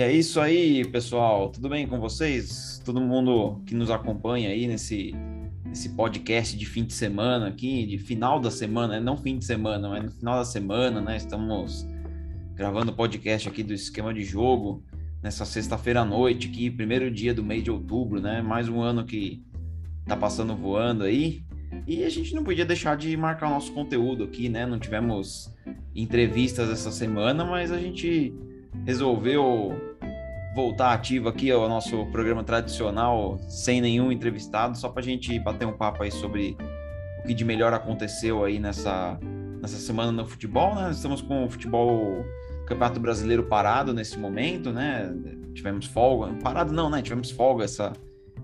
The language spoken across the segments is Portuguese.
E é isso aí, pessoal. Tudo bem com vocês? Todo mundo que nos acompanha aí nesse, nesse podcast de fim de semana aqui, de final da semana, não fim de semana, mas no final da semana, né? Estamos gravando o podcast aqui do esquema de jogo nessa sexta-feira à noite, aqui, primeiro dia do mês de outubro, né? Mais um ano que tá passando voando aí. E a gente não podia deixar de marcar o nosso conteúdo aqui, né? Não tivemos entrevistas essa semana, mas a gente resolveu voltar ativo aqui ao nosso programa tradicional, sem nenhum entrevistado, só para a gente bater um papo aí sobre o que de melhor aconteceu aí nessa, nessa semana no futebol, né? Estamos com o futebol Campeonato Brasileiro parado nesse momento, né? Tivemos folga, parado não, né? Tivemos folga essa,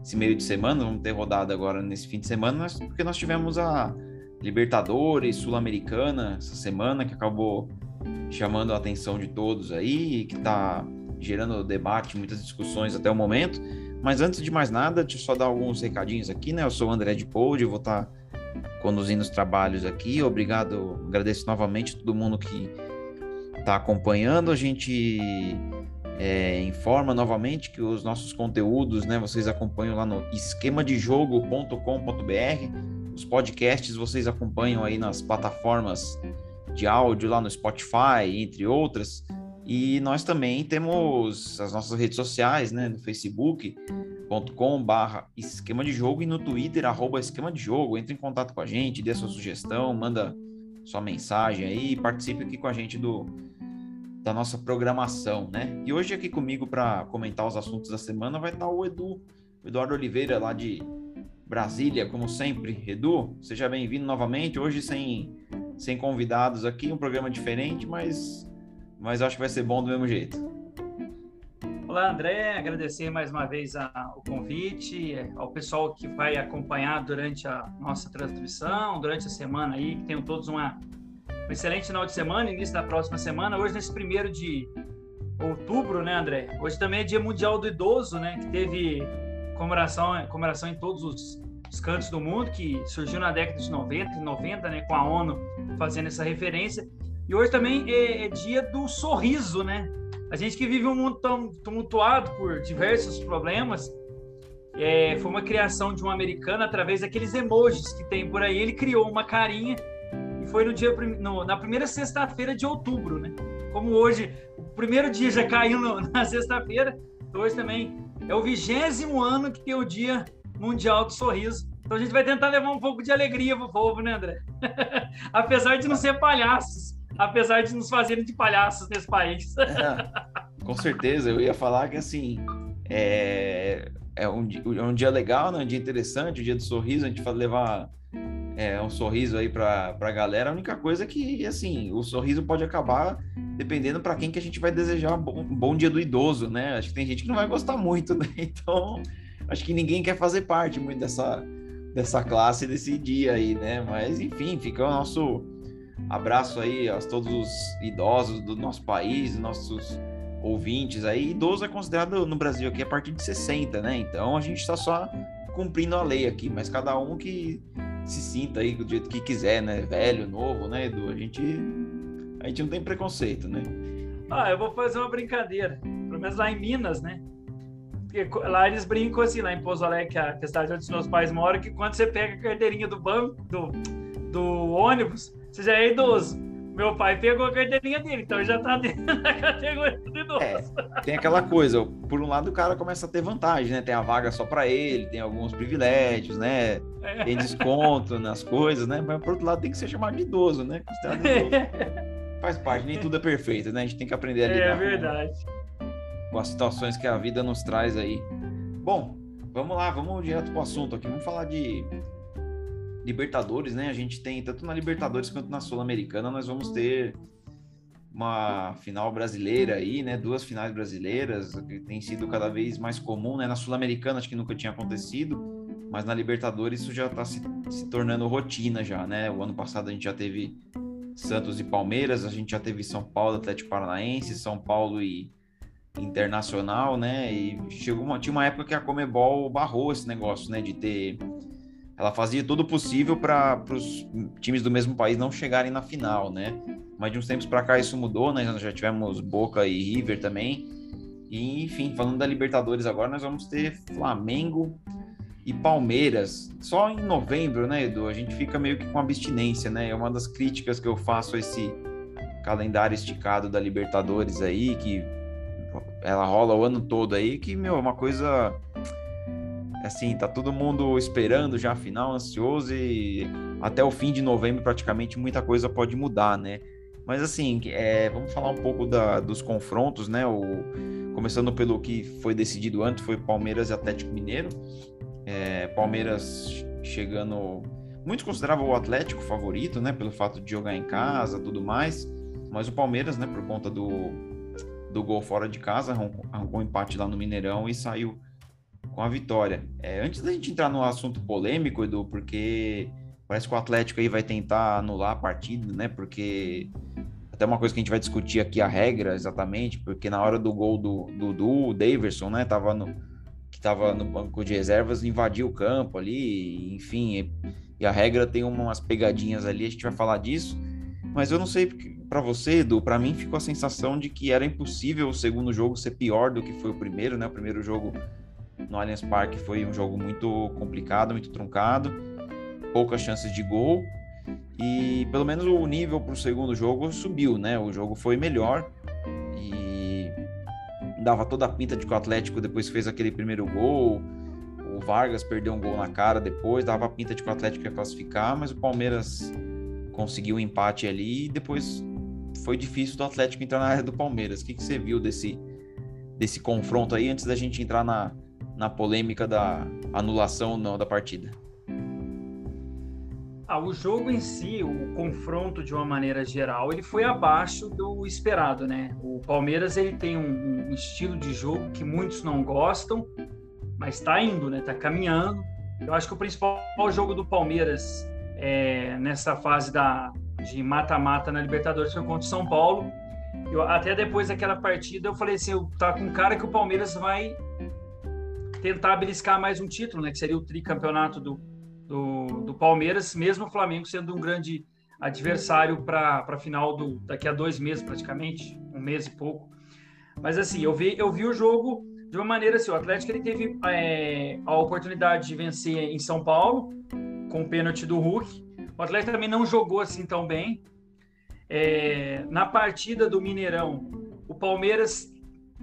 esse meio de semana, vamos ter rodada agora nesse fim de semana, mas porque nós tivemos a Libertadores Sul-Americana essa semana, que acabou chamando a atenção de todos aí, que está gerando debate, muitas discussões até o momento. Mas antes de mais nada, deixa eu só dar alguns recadinhos aqui, né? Eu sou o André de Pold, vou estar tá conduzindo os trabalhos aqui. Obrigado, agradeço novamente todo mundo que está acompanhando. A gente é, informa novamente que os nossos conteúdos, né? Vocês acompanham lá no esquemadejogo.com.br. Os podcasts vocês acompanham aí nas plataformas de áudio lá no Spotify, entre outras. E nós também temos as nossas redes sociais, né? No facebook.com barra esquema de jogo e no Twitter, arroba esquema de jogo. Entre em contato com a gente, dê sua sugestão, manda sua mensagem aí, participe aqui com a gente do, da nossa programação, né? E hoje aqui comigo para comentar os assuntos da semana vai estar o Edu, o Eduardo Oliveira lá de Brasília, como sempre. Edu, seja bem-vindo novamente. Hoje sem, sem convidados aqui, um programa diferente, mas, mas acho que vai ser bom do mesmo jeito. Olá, André. Agradecer mais uma vez a, o convite, ao pessoal que vai acompanhar durante a nossa transmissão, durante a semana aí, que tenham todos uma, um excelente final de semana, início da próxima semana. Hoje, nesse primeiro de outubro, né, André? Hoje também é Dia Mundial do Idoso, né? Que teve comemoração, comemoração em todos os, os cantos do mundo, que surgiu na década de 90 90, né, com a ONU fazendo essa referência. E hoje também é, é dia do sorriso, né? A gente que vive um mundo tão tumultuado por diversos problemas, é, foi uma criação de um americano através daqueles emojis que tem por aí. Ele criou uma carinha e foi no dia no, na primeira sexta-feira de outubro, né? Como hoje o primeiro dia já caiu no, na sexta-feira, hoje também é o vigésimo ano que tem o Dia Mundial do Sorriso. Então a gente vai tentar levar um pouco de alegria pro povo, né, André? apesar de não ser palhaços, apesar de nos fazerem de palhaços nesse país. é, com certeza, eu ia falar que assim é, é, um, é um dia legal, né? um dia interessante, o um dia do sorriso, a gente vai levar é, um sorriso aí para a galera. A única coisa é que, assim, o sorriso pode acabar dependendo para quem que a gente vai desejar bom, bom dia do idoso, né? Acho que tem gente que não vai gostar muito, né? Então, acho que ninguém quer fazer parte muito dessa, dessa classe, desse dia aí, né? Mas, enfim, fica o nosso abraço aí a todos os idosos do nosso país, nossos ouvintes aí. Idoso é considerado no Brasil aqui a partir de 60, né? Então, a gente está só cumprindo a lei aqui, mas cada um que se sinta aí do jeito que quiser, né? Velho, novo, né, Edu? A gente, a gente não tem preconceito, né? Ah, eu vou fazer uma brincadeira. Pelo menos lá em Minas, né? Porque lá eles brincam assim, lá em Pouso Alegre, que é a cidade onde os meus pais moram, que quando você pega a carteirinha do banco, do, do ônibus, você já é idoso. Meu pai pegou a carteirinha dele, então já tá dentro da categoria do idoso. É, tem aquela coisa, por um lado o cara começa a ter vantagem, né? Tem a vaga só para ele, tem alguns privilégios, né? É. Tem desconto nas coisas, né? Mas por outro lado tem que ser chamado de idoso, né? Idoso. Faz parte, nem tudo é perfeito, né? A gente tem que aprender a é lidar é verdade. Com, com as situações que a vida nos traz aí. Bom, vamos lá, vamos direto pro assunto aqui. Vamos falar de Libertadores, né? A gente tem, tanto na Libertadores quanto na Sul-Americana, nós vamos ter uma final brasileira aí, né? Duas finais brasileiras, que tem sido cada vez mais comum, né? Na Sul-Americana acho que nunca tinha acontecido, mas na Libertadores isso já está se, se, tornando rotina já, né? O ano passado a gente já teve Santos e Palmeiras, a gente já teve São Paulo, Atlético Paranaense, São Paulo e Internacional, né? E chegou uma, tinha uma época que a Comebol barrou esse negócio, né? De ter ela fazia tudo possível para os times do mesmo país não chegarem na final, né? Mas de uns tempos para cá isso mudou, né? Nós já tivemos Boca e River também. E, enfim, falando da Libertadores agora, nós vamos ter Flamengo e Palmeiras. Só em novembro, né, Edu? A gente fica meio que com abstinência, né? É uma das críticas que eu faço a esse calendário esticado da Libertadores aí, que ela rola o ano todo aí, que, meu, é uma coisa assim, tá todo mundo esperando já a final, ansioso e até o fim de novembro praticamente muita coisa pode mudar, né? Mas assim, é, vamos falar um pouco da, dos confrontos, né? O, começando pelo que foi decidido antes, foi Palmeiras e Atlético Mineiro. É, Palmeiras chegando. Muitos consideravam o Atlético favorito, né? Pelo fato de jogar em casa tudo mais. Mas o Palmeiras, né, por conta do, do gol fora de casa, arrancou um empate lá no Mineirão e saiu com a vitória. É, antes da gente entrar no assunto polêmico, Edu, porque parece que o Atlético aí vai tentar anular a partida, né? Porque até uma coisa que a gente vai discutir aqui a regra exatamente, porque na hora do gol do Dudu, o Daverson, né, tava no que tava no banco de reservas, invadiu o campo ali, enfim, e, e a regra tem umas pegadinhas ali, a gente vai falar disso. Mas eu não sei para você, Edu, para mim ficou a sensação de que era impossível o segundo jogo ser pior do que foi o primeiro, né? O primeiro jogo no Allianz Parque foi um jogo muito complicado, muito truncado, poucas chances de gol e pelo menos o nível para o segundo jogo subiu, né? O jogo foi melhor e dava toda a pinta de que o Atlético depois fez aquele primeiro gol. O Vargas perdeu um gol na cara depois, dava a pinta de que o Atlético ia classificar, mas o Palmeiras conseguiu um empate ali e depois foi difícil do Atlético entrar na área do Palmeiras. O que, que você viu desse, desse confronto aí antes da gente entrar na, na polêmica da anulação ou não da partida? Ah, o jogo em si, o confronto de uma maneira geral, ele foi abaixo do esperado, né? O Palmeiras ele tem um, um estilo de jogo que muitos não gostam, mas está indo, né? Está caminhando. Eu acho que o principal jogo do Palmeiras é, nessa fase da, de mata-mata na Libertadores foi contra o São Paulo. Eu, até depois daquela partida eu falei assim, eu tá com cara que o Palmeiras vai tentar beliscar mais um título, né? Que seria o tricampeonato do, do, do Palmeiras, mesmo o Flamengo sendo um grande adversário para a final do daqui a dois meses praticamente, um mês e pouco. Mas assim, eu vi, eu vi o jogo de uma maneira assim, o Atlético ele teve é, a oportunidade de vencer em São Paulo com o pênalti do Hulk. O Atlético também não jogou assim tão bem. É, na partida do Mineirão, o Palmeiras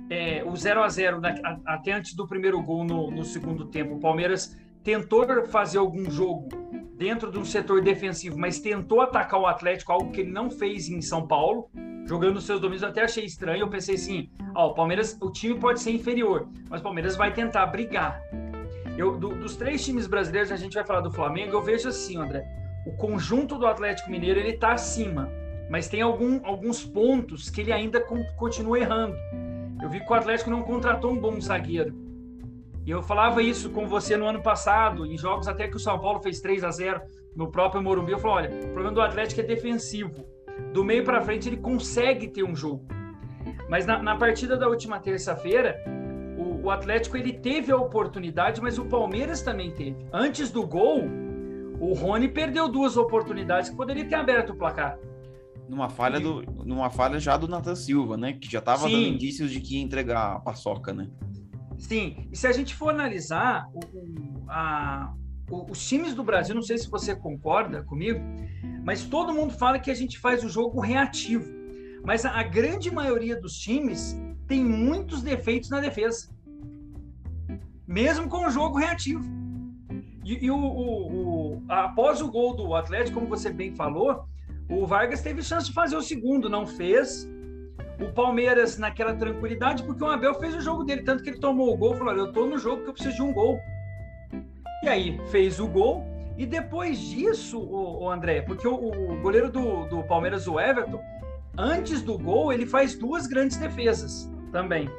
é, o 0 a 0 até antes do primeiro gol no, no segundo tempo, o Palmeiras tentou fazer algum jogo dentro de um setor defensivo, mas tentou atacar o Atlético, algo que ele não fez em São Paulo, jogando seus domínios. Eu até achei estranho. Eu pensei assim: ó, o Palmeiras, o time pode ser inferior, mas o Palmeiras vai tentar brigar. Eu, do, dos três times brasileiros, a gente vai falar do Flamengo. Eu vejo assim, André: o conjunto do Atlético Mineiro ele está acima, mas tem algum, alguns pontos que ele ainda continua errando. Eu vi que o Atlético não contratou um bom zagueiro. E eu falava isso com você no ano passado, em jogos até que o São Paulo fez 3 a 0 no próprio Morumbi. Eu falei: olha, o problema do Atlético é defensivo. Do meio para frente ele consegue ter um jogo. Mas na, na partida da última terça-feira, o, o, Atlético ele teve a oportunidade, mas o Palmeiras também teve. Antes do gol, o Rony perdeu duas oportunidades que poderia ter aberto o placar. Numa falha, do, numa falha já do Nathan Silva, né? Que já estava dando indícios de que ia entregar a paçoca, né? Sim, e se a gente for analisar o, o, a, o, os times do Brasil, não sei se você concorda comigo, mas todo mundo fala que a gente faz o jogo reativo. Mas a, a grande maioria dos times tem muitos defeitos na defesa, mesmo com o jogo reativo. E, e o, após o gol do Atlético, como você bem falou, o Vargas teve chance de fazer o segundo, não fez o Palmeiras naquela tranquilidade, porque o Abel fez o jogo dele, tanto que ele tomou o gol, falou: eu tô no jogo que eu preciso de um gol. E aí fez o gol, e depois disso, o, o André, porque o, o goleiro do, do, Palmeiras, o Everton, antes do gol, ele faz duas grandes defesas também.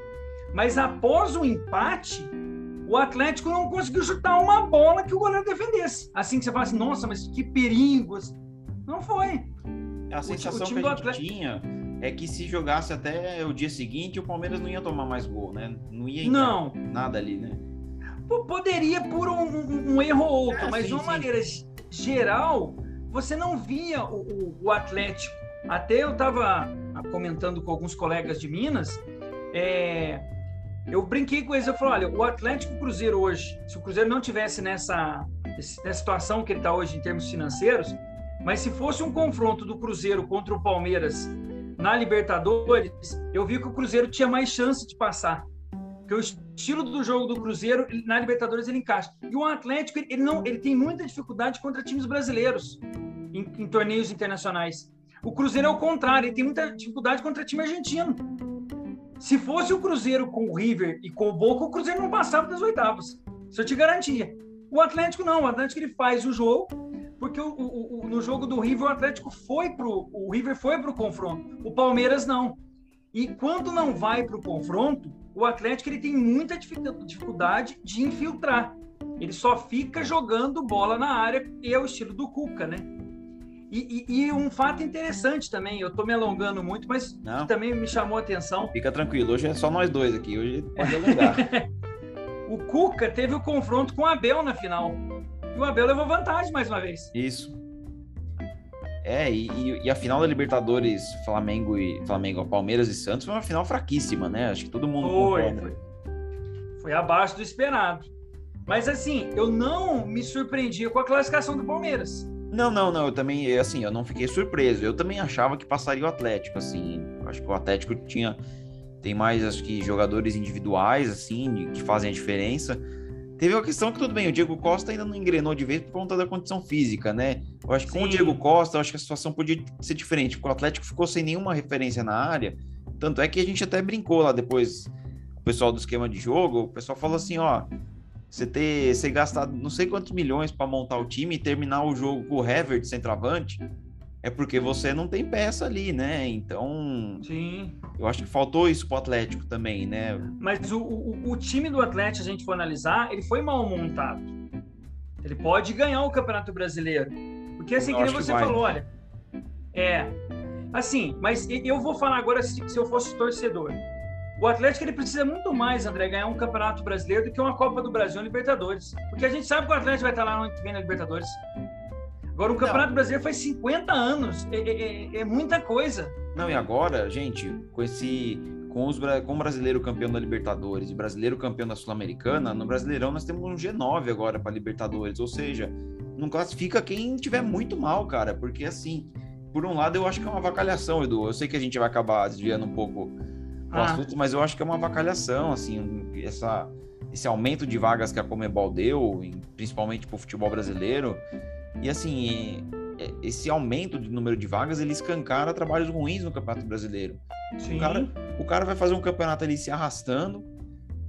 Mas após o empate, o Atlético não conseguiu chutar uma bola que o goleiro defendesse. Assim que você fala assim, nossa, mas que perigo. Não foi. A sensação que a gente tinha é que se jogasse até o dia seguinte, o Palmeiras não ia tomar mais gol, né? Não ia não. nada ali, né? Poderia por um, um, um erro ou outro, é, mas sim, de uma sim. maneira geral, você não via o, o, o Atlético. Até eu estava comentando com alguns colegas de Minas, é, eu brinquei com eles, eu falei, olha, o Atlético Cruzeiro hoje, se o Cruzeiro não tivesse nessa, nessa situação que ele está hoje em termos financeiros, mas se fosse um confronto do Cruzeiro contra o Palmeiras na Libertadores, eu vi que o Cruzeiro tinha mais chance de passar. Porque o estilo do jogo do Cruzeiro, na Libertadores, ele encaixa. E o Atlético, ele, não, ele tem muita dificuldade contra times brasileiros em, em torneios internacionais. O Cruzeiro é o contrário, ele tem muita dificuldade contra time argentino. Se fosse o Cruzeiro com o River e com o Boca, o Cruzeiro não passava das oitavas. Isso eu te garantia. O Atlético não, o Atlético ele faz o jogo, porque o, o, o, no jogo do River o Atlético foi pro o River foi pro confronto, o Palmeiras não. E quando não vai pro confronto, o Atlético ele tem muita dificuldade de infiltrar. Ele só fica jogando bola na área e é o estilo do Cuca, né? E, e, e, um fato interessante também, eu estou me alongando muito, mas também me chamou a atenção. Fica tranquilo, hoje é só nós dois aqui, hoje pode alongar. o Cuca teve o confronto com o Abel na final. E o Abel levou vantagem mais uma vez. Isso. É, e, e, a final da Libertadores, Flamengo e Flamengo, Palmeiras e Santos, foi uma final fraquíssima, né? Acho que todo mundo foi, foi. Foi abaixo do esperado. Mas assim, eu não me surpreendia com a classificação do Palmeiras. Não, não, não. Eu também, assim, eu não fiquei surpreso. Eu também achava que passaria o Atlético, assim. Acho que o Atlético tinha tem mais, acho que jogadores individuais, assim, que fazem a diferença. Teve uma questão que tudo bem, o Diego Costa ainda não engrenou de vez por conta da condição física, né? Eu acho que Sim. com o Diego Costa, eu acho que a situação podia ser diferente, porque o Atlético ficou sem nenhuma referência na área. Tanto é que a gente até brincou lá depois, o pessoal do esquema de jogo, o pessoal falou assim, ó, você ter você gastar não sei quantos milhões para montar o time e terminar o jogo com o Hever centroavante, é porque você não tem peça ali, né? Então, sim. Eu acho que faltou isso pro Atlético também, né? Mas o, o, o time do Atlético, a gente for analisar, ele foi mal montado. Ele pode ganhar o Campeonato Brasileiro. Porque assim, que você falou, olha, é, assim, mas eu vou falar agora se, se eu fosse torcedor. O Atlético ele precisa muito mais, André, ganhar um campeonato brasileiro do que uma Copa do Brasil e Libertadores. Porque a gente sabe que o Atlético vai estar lá no ano que vem na Libertadores. Agora, o Campeonato Não. Brasileiro faz 50 anos. É, é, é, é, muita coisa. Não, e agora, gente, com esse. Com, os, com o brasileiro campeão da Libertadores e brasileiro campeão da Sul-Americana, no Brasileirão nós temos um G9 agora para Libertadores. Ou seja, não classifica quem tiver muito mal, cara. Porque assim, por um lado, eu acho que é uma vacalhação, Edu. Eu sei que a gente vai acabar desviando um pouco o ah. assunto, mas eu acho que é uma vacalhação, assim, essa, esse aumento de vagas que a Comebol deu, principalmente para o futebol brasileiro. E assim, esse aumento de número de vagas, ele escancara trabalhos ruins no Campeonato Brasileiro. Sim. O cara, o cara vai fazer um campeonato ali se arrastando,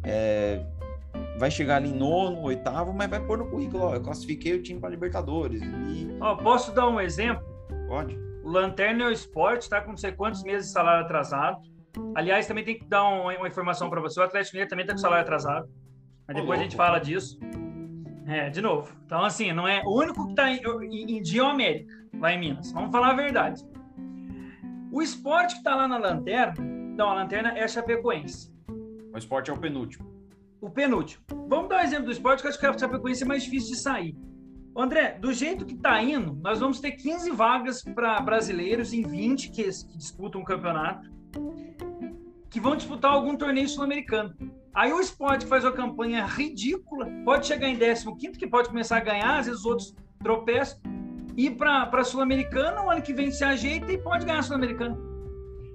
é, vai chegar ali em nono, oitavo, mas vai pôr no currículo, ó, eu classifiquei o time para Libertadores. E... Ó, posso dar um exemplo? Pode. O Lanterna Esporte está com não sei quantos meses de salário atrasado Aliás, também tem que dar uma, uma informação para você. O Atlético Mineiro também está com salário atrasado. Mas depois a gente fala disso. É, de novo. Então, assim, não é o único que está em, em, em dia é América, lá em Minas. Vamos falar a verdade. O esporte que está lá na lanterna, não, a lanterna é a Chapecoense. O esporte é o penúltimo. O penúltimo. Vamos dar um exemplo do esporte, que eu acho que a Chapecoense é mais difícil de sair. André, do jeito que está indo, nós vamos ter 15 vagas para brasileiros em 20 que, que disputam o campeonato que vão disputar algum torneio sul-americano. Aí o esporte faz uma campanha ridícula, pode chegar em 15, que pode começar a ganhar, às vezes os outros tropeçam, ir para a Sul-Americana, o ano que vem se ajeita e pode ganhar a Sul-Americana.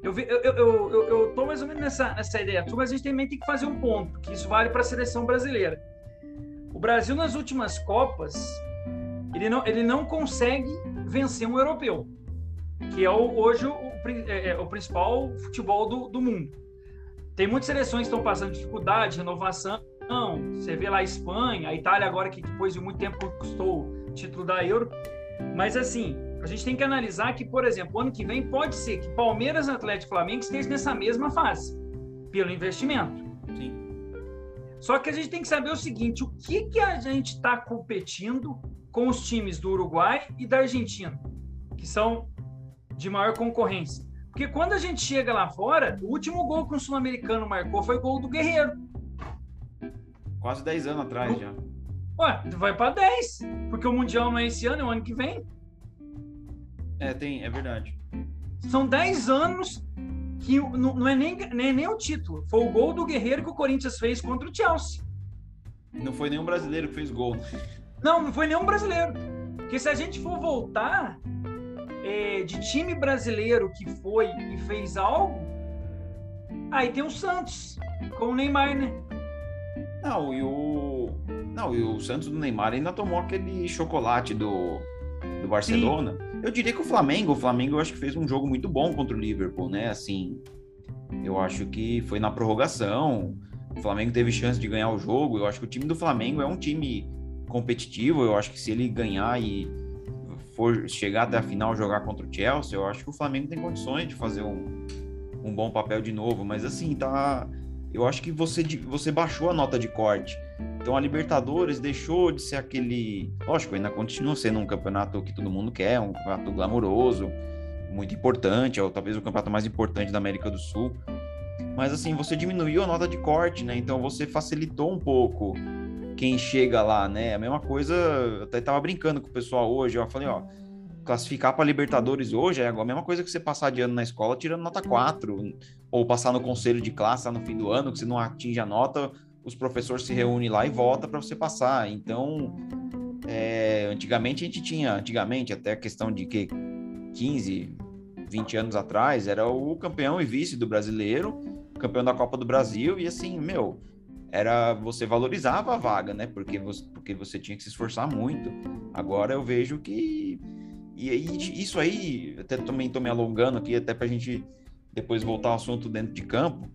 Eu, eu, eu, eu, eu tô mais ou menos nessa, nessa ideia, mas a gente também tem que fazer um ponto, que isso vale para a seleção brasileira. O Brasil, nas últimas Copas, ele não, ele não consegue vencer um europeu, que é o, hoje o, é, é, o principal futebol do, do mundo. Tem muitas seleções que estão passando dificuldade, renovação. Você vê lá a Espanha, a Itália agora que depois de muito tempo custou o título da Euro. Mas assim, a gente tem que analisar que, por exemplo, ano que vem pode ser que Palmeiras, Atlético e Flamengo estejam nessa mesma fase, pelo investimento. Sim. Só que a gente tem que saber o seguinte: o que, que a gente está competindo com os times do Uruguai e da Argentina, que são de maior concorrência? Porque quando a gente chega lá fora, o último gol que o sul-americano marcou foi o gol do Guerreiro. Quase 10 anos atrás já. Ué, vai para 10. Porque o Mundial não é esse ano, é o ano que vem. É, tem, é verdade. São 10 anos que não, não é nem, nem, nem o título, foi o gol do Guerreiro que o Corinthians fez contra o Chelsea. Não foi nenhum brasileiro que fez gol. Não, não foi nenhum brasileiro. Porque se a gente for voltar é, de time brasileiro que foi e fez algo, aí tem o Santos, com o Neymar, né? Não, e o. Não, e o Santos do Neymar ainda tomou aquele chocolate do, do Barcelona. Sim. Eu diria que o Flamengo, o Flamengo eu acho que fez um jogo muito bom contra o Liverpool, né? Assim, eu acho que foi na prorrogação. O Flamengo teve chance de ganhar o jogo. Eu acho que o time do Flamengo é um time competitivo. Eu acho que se ele ganhar e for chegar até a final jogar contra o Chelsea, eu acho que o Flamengo tem condições de fazer um, um bom papel de novo. Mas assim, tá. Eu acho que você, você baixou a nota de corte. Então a Libertadores deixou de ser aquele. Lógico, ainda continua sendo um campeonato que todo mundo quer, um campeonato glamouroso, muito importante, ou talvez o campeonato mais importante da América do Sul. Mas assim, você diminuiu a nota de corte, né? Então você facilitou um pouco quem chega lá, né? A mesma coisa, eu até tava brincando com o pessoal hoje, eu falei, ó, classificar para Libertadores hoje é a mesma coisa que você passar de ano na escola tirando nota 4, ou passar no conselho de classe lá no fim do ano, que você não atinge a nota, os professores se reúnem lá e volta para você passar. Então, é, antigamente a gente tinha, antigamente até a questão de que 15, 20 anos atrás, era o campeão e vice do brasileiro, campeão da Copa do Brasil, e assim, meu, era você valorizava a vaga, né? Porque você, porque você tinha que se esforçar muito. Agora eu vejo que e isso aí, até também estou me alongando aqui, até para a gente depois voltar ao assunto dentro de campo.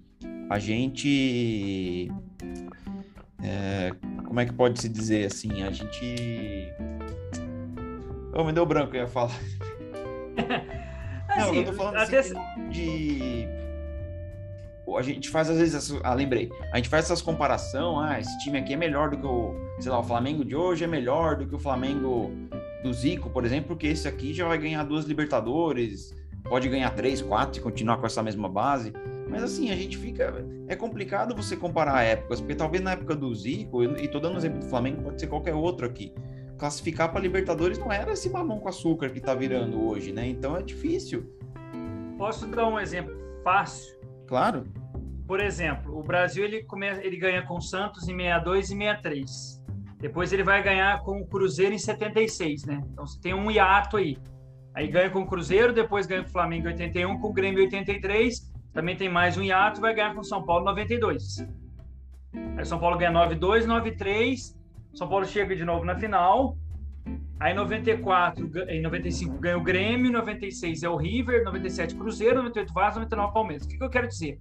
A gente. É, como é que pode se dizer assim? A gente. Oh, me deu branco, eu ia falar. assim, Não, eu tô falando assim, de. A gente faz às vezes. Ah, lembrei. A gente faz essas comparação. Ah, esse time aqui é melhor do que o. Sei lá, o Flamengo de hoje é melhor do que o Flamengo do Zico, por exemplo, porque esse aqui já vai ganhar duas Libertadores, pode ganhar três, quatro e continuar com essa mesma base. Mas assim, a gente fica. É complicado você comparar épocas, porque talvez na época do Zico, e tô dando o exemplo do Flamengo, pode ser qualquer outro aqui. Classificar para Libertadores não era esse mamão com açúcar que tá virando hoje, né? Então é difícil. Posso dar um exemplo fácil? Claro. Por exemplo, o Brasil ele, come... ele ganha com o Santos em 62 e 63. Depois ele vai ganhar com o Cruzeiro em 76, né? Então você tem um hiato aí. Aí ganha com o Cruzeiro, depois ganha com o Flamengo em 81, com o Grêmio em 83, também tem mais um hiato, vai ganhar com o São Paulo em 92. Aí São Paulo ganha 9-2, 9-3, São Paulo chega de novo na final. Aí em 94, em 95 ganha o Grêmio, 96 é o River, 97 Cruzeiro, 98 Vasco, 99 Palmeiras. O que, que eu quero dizer?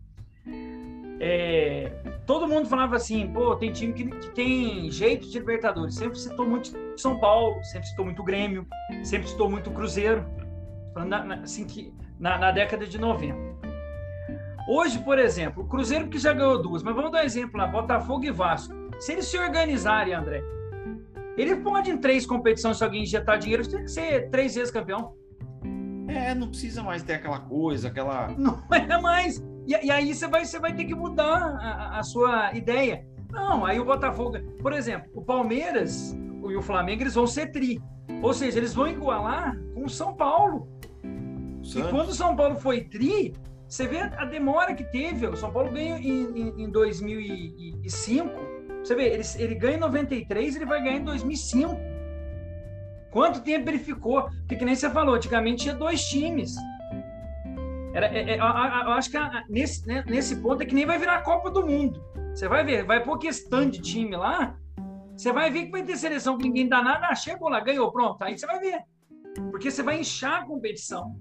é, todo mundo falava assim, pô, tem time que, que, tem jeito de Libertadores. Sempre citou muito São Paulo, sempre citou muito Grêmio, sempre citou muito Cruzeiro, na, assim, que, na, na, década de 90. Hoje, por exemplo, o Cruzeiro que já ganhou duas, mas vamos dar um exemplo lá, Botafogo e Vasco. Se eles se organizarem, André, ele pode em três competições, se alguém injetar dinheiro, tem que ser três vezes campeão. É, não precisa mais ter aquela coisa, aquela. Não é mais. E, e aí você vai, você vai ter que mudar a, a, sua ideia. Não, aí o Botafogo, por exemplo, o Palmeiras e o Flamengo eles vão ser tri. Ou seja, eles vão igualar com o São Paulo. Santos. E quando o São Paulo foi tri, você vê a demora que teve. O São Paulo ganhou em, em, em 2005. Você vê, ele, ele ganha em 93, ele vai ganhar em 2005. Quanto tempo ele ficou? Porque, que nem você falou, antigamente tinha dois times. Era, é, é, eu acho que nesse, né, nesse ponto é que nem vai virar a Copa do Mundo. Você vai ver, vai pôr questão de time lá, você vai ver que vai ter seleção que ninguém dá nada, chegou lá, ganhou, pronto. Aí você vai ver. Porque você vai inchar a competição.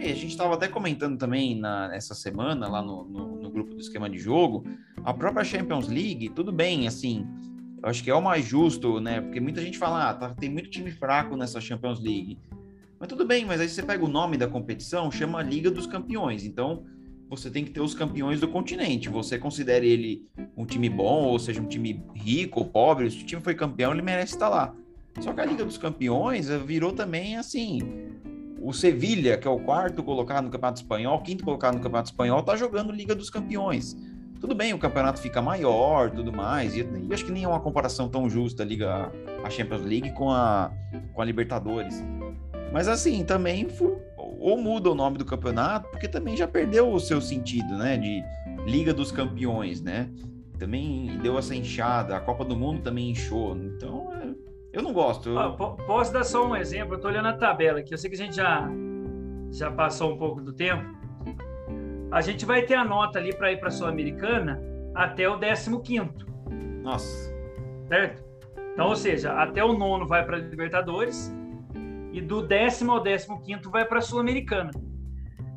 E a gente estava até comentando também na, nessa semana, lá no, no, no, grupo do esquema de jogo, a própria Champions League, tudo bem, assim, eu acho que é o mais justo, né? Porque muita gente fala, ah, tá, tem muito time fraco nessa Champions League. Mas tudo bem, mas aí você pega o nome da competição, chama Liga dos Campeões. Então, você tem que ter os campeões do continente. Você considera ele um time bom, ou seja, um time rico ou pobre, se o time foi campeão, ele merece estar lá. Só que a Liga dos Campeões eh, virou também assim. O Sevilha, que é o quarto colocado no Campeonato Espanhol, quinto colocado no Campeonato Espanhol, tá jogando Liga dos Campeões. Tudo bem, o campeonato fica maior, tudo mais, e, e acho que nem é uma comparação tão justa a Liga, a Champions League com a, com a Libertadores. Mas assim, também ou muda o nome do campeonato, porque também já perdeu o seu sentido, né? De Liga dos Campeões, né? Também deu essa inchada, a Copa do Mundo também inchou. Então, eu não gosto. Eu... Ah, posso dar só um exemplo? Eu tô olhando a tabela aqui, eu sei que a gente já, já passou um pouco do tempo. A gente vai ter a nota ali para ir para a Sul-Americana até o 15. Nossa. Certo? Então, ou seja, até o nono vai para a Libertadores e do décimo ao décimo quinto vai para a Sul-Americana.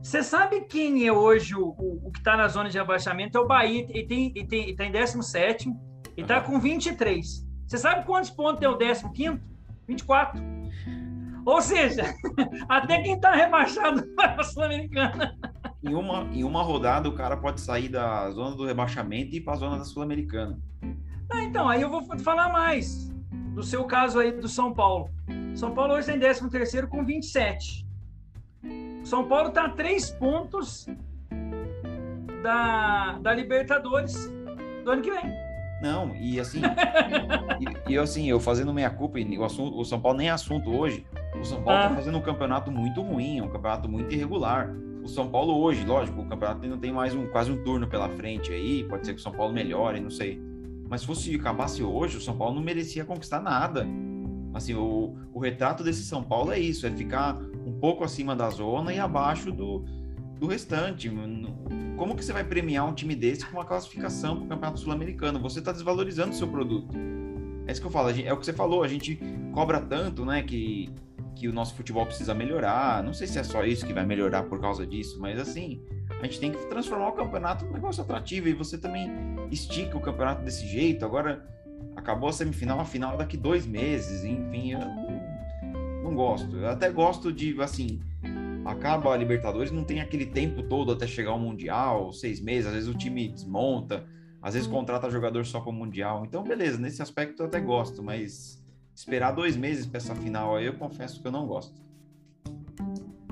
Você sabe quem é hoje o, o, o que está na zona de rebaixamento? É o Bahia. Ele tem, ele tem, ele tá em 17 e está com 23. Você sabe quantos pontos é o 15? 24. Ou seja, até quem está rebaixado para a Sul-Americana. Em uma, em uma rodada, o cara pode sair da zona do rebaixamento e ir para a zona da Sul-Americana. Ah, então, aí eu vou falar mais do seu caso aí do São Paulo. São Paulo hoje tem 13 terceiro com 27. São Paulo está a três pontos da, da Libertadores do ano que vem. Não, e assim, e, e, assim, eu fazendo minha culpa, o, assunto, o São Paulo nem é assunto hoje. O São Paulo está ah. fazendo um campeonato muito ruim, um campeonato muito irregular. O São Paulo hoje, lógico, o campeonato não tem mais um quase um turno pela frente aí, pode ser que o São Paulo melhore, não sei. Mas se fosse acabasse hoje, o São Paulo não merecia conquistar nada. Assim, o, o retrato desse São Paulo é isso, é ficar um pouco acima da zona e abaixo do, do restante. Como que você vai premiar um time desse com uma classificação para o Campeonato Sul-Americano? Você está desvalorizando o seu produto. É isso que eu falo, é o que você falou, a gente cobra tanto, né, que, que o nosso futebol precisa melhorar. Não sei se é só isso que vai melhorar por causa disso, mas assim, a gente tem que transformar o campeonato num negócio atrativo e você também estica o campeonato desse jeito. Agora, acabou a semifinal, a final daqui dois meses, enfim, eu não, não gosto. Eu até gosto de, assim, acaba a Libertadores, não tem aquele tempo todo até chegar ao Mundial, seis meses, às vezes o time desmonta, às vezes contrata jogador só para o Mundial. Então, beleza, nesse aspecto eu até gosto, mas esperar dois meses para essa final aí, eu confesso que eu não gosto.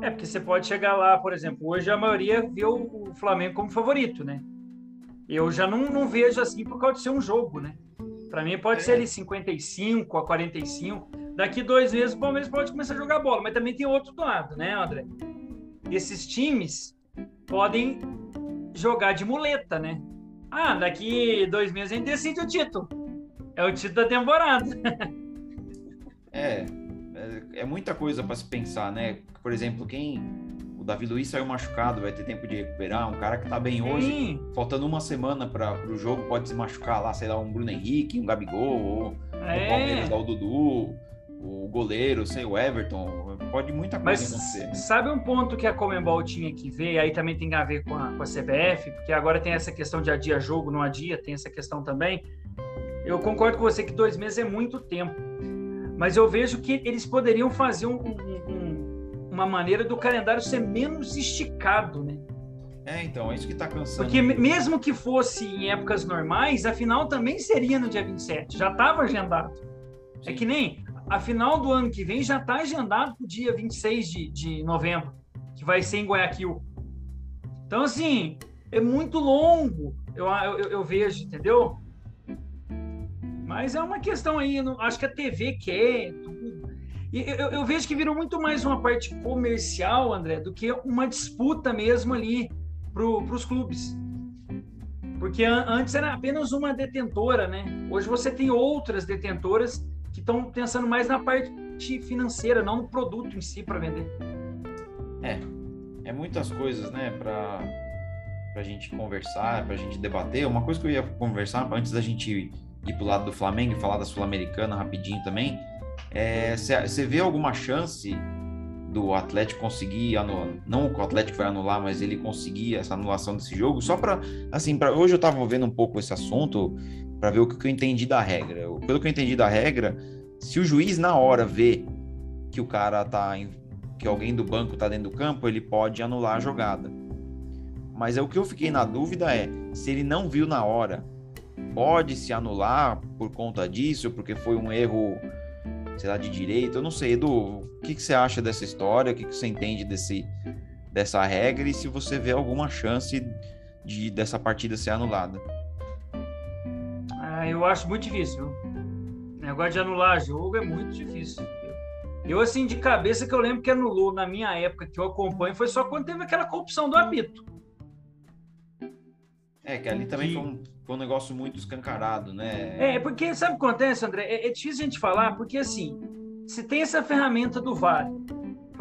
É, porque você pode chegar lá, por exemplo, hoje a maioria vê o Flamengo como favorito, né? Eu já não, não vejo assim por causa de ser um jogo, né? Para mim pode é. ser ali 55 a 45. Daqui dois meses o Palmeiras pode começar a jogar bola, mas também tem outro lado, né, André? Esses times podem jogar de muleta, né? Ah, daqui dois meses a gente decide o título. É o título da temporada. é, é, é muita coisa para se pensar, né? Por exemplo, quem o Davi Luiz saiu machucado, vai ter tempo de recuperar. Um cara que tá bem hoje, Sim. faltando uma semana para o jogo, pode se machucar lá, sei lá, um Bruno Henrique, um Gabigol, ou é. o Palmeiras dar o Dudu, o goleiro, sei, o Everton. Pode muita coisa Mas acontecer. Sabe um ponto que a Comembol tinha que ver, aí também tem a ver com a, com a CBF, porque agora tem essa questão de adia jogo, não adia, tem essa questão também. Eu concordo com você que dois meses é muito tempo. Mas eu vejo que eles poderiam fazer um, um uma maneira do calendário ser menos esticado, né? É, então, é isso que está cansando. Porque mesmo que fosse em épocas normais, a final também seria no dia 27, já estava agendado. É Sim. É que nem a final do ano que vem já está agendado para o dia 26 de, de novembro, que vai ser em Guayaquil. Então, assim, é muito longo, eu, eu, eu vejo, entendeu? Mas é uma questão aí, não, acho que a TV quer, e eu, eu, vejo que virou muito mais uma parte comercial, André, do que uma disputa mesmo ali para os clubes. Porque antes era apenas uma detentora, né? Hoje você tem outras detentoras que estão pensando mais na parte financeira, não no produto em si para vender. É, é muitas coisas, né, para a gente conversar, para a gente debater. Uma coisa que eu ia conversar antes da gente ir para o lado do Flamengo e falar da Sul-Americana rapidinho também você é, vê alguma chance do Atlético conseguir anular, não que o Atlético vai anular, mas ele conseguir essa anulação desse jogo, só para assim, para hoje eu estava vendo um pouco esse assunto para ver o que, eu entendi da regra. Pelo que eu entendi da regra, se o juiz na hora vê que o cara tá em, que alguém do banco tá dentro do campo, ele pode anular a jogada. Mas é o que eu fiquei na dúvida é, se ele não viu na hora, pode se anular por conta disso, porque foi um erro sei lá, de direito. Eu não sei, Edu, o que, que você acha dessa história? O que, que você entende desse, dessa regra? E se você vê alguma chance de dessa partida ser anulada? Ah, eu acho muito difícil. Negócio de anular jogo é muito difícil. Eu, assim, de cabeça que eu lembro que anulou na minha época que eu acompanho foi só quando teve aquela corrupção do apito. É, que ali também foi, um, foi um negócio muito escancarado, né? É, porque sabe o que acontece, André? É, é difícil a gente falar, porque assim, se tem essa ferramenta do VAR,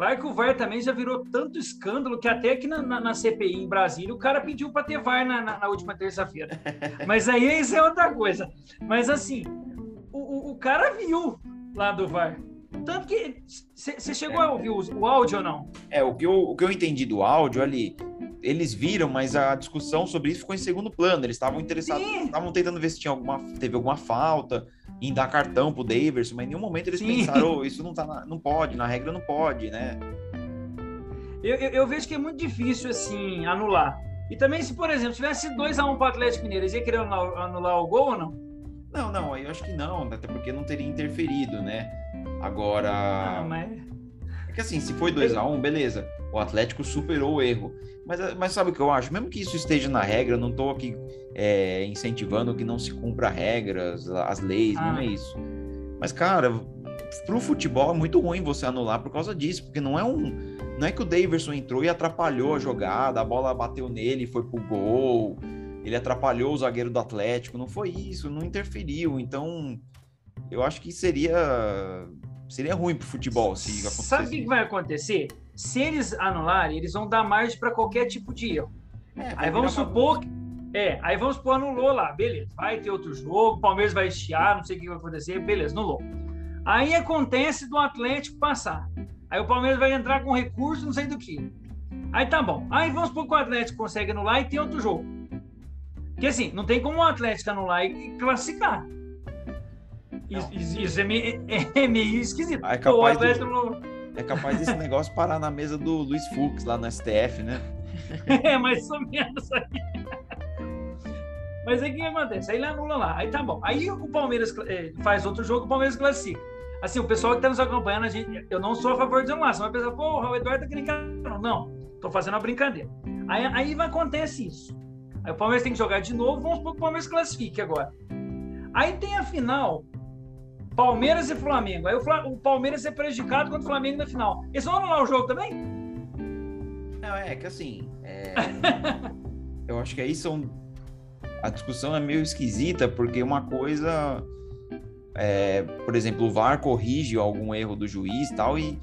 Claro que o VAR também já virou tanto escândalo que até aqui na, na, na CPI em Brasília o cara pediu para ter VAR na, na, na última terça-feira. Mas aí isso é outra coisa. Mas assim, o, o, o cara viu lá do VAR. Tanto que você chegou a ouvir o, o, áudio ou não? É, o que, eu, o que eu entendi do áudio ali, eles viram, mas a discussão sobre isso ficou em segundo plano. Eles estavam interessados, estavam tentando ver se tinha alguma, teve alguma falta em dar cartão pro Daverson, mas em nenhum momento eles Sim. pensaram, oh, isso não, tá na, não pode, na regra não pode, né? Eu, eu, eu, vejo que é muito difícil, assim, anular. E também, se, por exemplo, tivesse 2x1 um para o Atlético Mineiro, eles iam querer anular, anular, o gol ou não? Não, não, eu acho que não, até porque não teria interferido, né? Agora. Ah, mas... É que assim, se foi 2x1, um, beleza. O Atlético superou o erro. Mas, mas sabe o que eu acho? Mesmo que isso esteja na regra, não estou aqui é, incentivando que não se cumpra regras, as leis, ah. não é isso. Mas, cara, pro futebol é muito ruim você anular por causa disso, porque não é um. Não é que o Daverson entrou e atrapalhou a jogada, a bola bateu nele e foi pro gol, ele atrapalhou o zagueiro do Atlético, não foi isso, não interferiu. Então, eu acho que seria seria ruim pro futebol se acontecesse. Sabe o que vai acontecer? Se eles anularem, eles vão dar margem para qualquer tipo de erro. É, aí vamos supor que é, aí vamos supor, anulou lá, beleza. Vai ter outro jogo, o Palmeiras vai estiar, não sei o que vai acontecer, beleza, anulou. Aí acontece do Atlético passar. Aí o Palmeiras vai entrar com recurso, não sei do que. Aí tá bom. Aí vamos supor que o Atlético consegue anular e tem outro jogo. Porque assim, não tem como o Atlético anular e classificar. Isso, isso é, meio, é, meio, esquisito. É capaz, do, é capaz desse negócio parar na mesa do Luiz Fux lá no STF, né? é, mais ou menos aí. Mas aí o que acontece? Aí ele anula lá. Aí tá bom. Aí o Palmeiras eh, faz outro jogo, o Palmeiras classifica. Assim, o pessoal que está nos acompanhando, a gente, eu não sou a favor de anulação. Vai pensar, porra, o Eduardo tá querendo Não, tô fazendo uma brincadeira. Aí, aí acontece isso. Aí o Palmeiras tem que jogar de novo, vamos supor que o Palmeiras classifique agora. Aí tem a final, Palmeiras e Flamengo. Aí o, Palmeiras é prejudicado contra o Flamengo na final. Eles vão anular o jogo também? Não, é que assim. É... eu acho que aí são a discussão é meio esquisita, porque uma coisa. É, por exemplo, o VAR corrige algum erro do juiz tal, e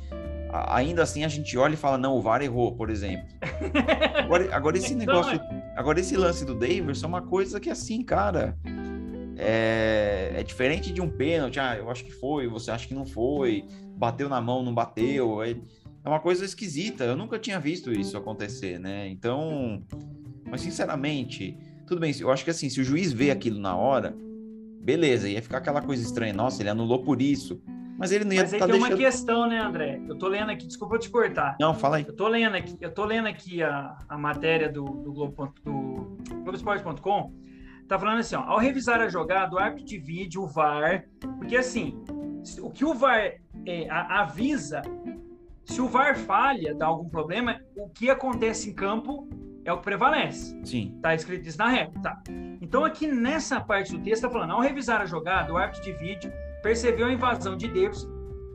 ainda assim a gente olha e fala, não, o VAR errou, por exemplo. Agora, agora esse então, negócio. É. Agora, esse lance do Davis é uma coisa que, assim, cara. É, é, diferente de um pênalti. Ah, eu acho que foi, você acha que não foi, bateu na mão, não bateu. É, é uma coisa esquisita. Eu nunca tinha visto isso acontecer, né? Então, mas sinceramente, tudo bem, eu acho que assim, se o juiz vê aquilo na hora, beleza, ia ficar aquela coisa estranha, nossa, ele anulou por isso. Mas ele não ia Mas aí tá tem deixando... uma questão, né, André? Eu tô lendo aqui, desculpa te cortar. Não, fala aí. Eu tô lendo aqui, eu tô lendo aqui a, a matéria do, do, Globo, do Globoesporte.com. Tá falando assim, ó, ao revisar a jogada, o árbitro de vídeo, o VAR, porque assim, o que o VAR é, a, avisa, se o VAR falha, dá algum problema, o que acontece em campo é o que prevalece. Sim. Está escrito isso na regra. Tá. Então, aqui nessa parte do texto, está falando: ao revisar a jogada, o árbitro de vídeo percebeu a invasão de Davis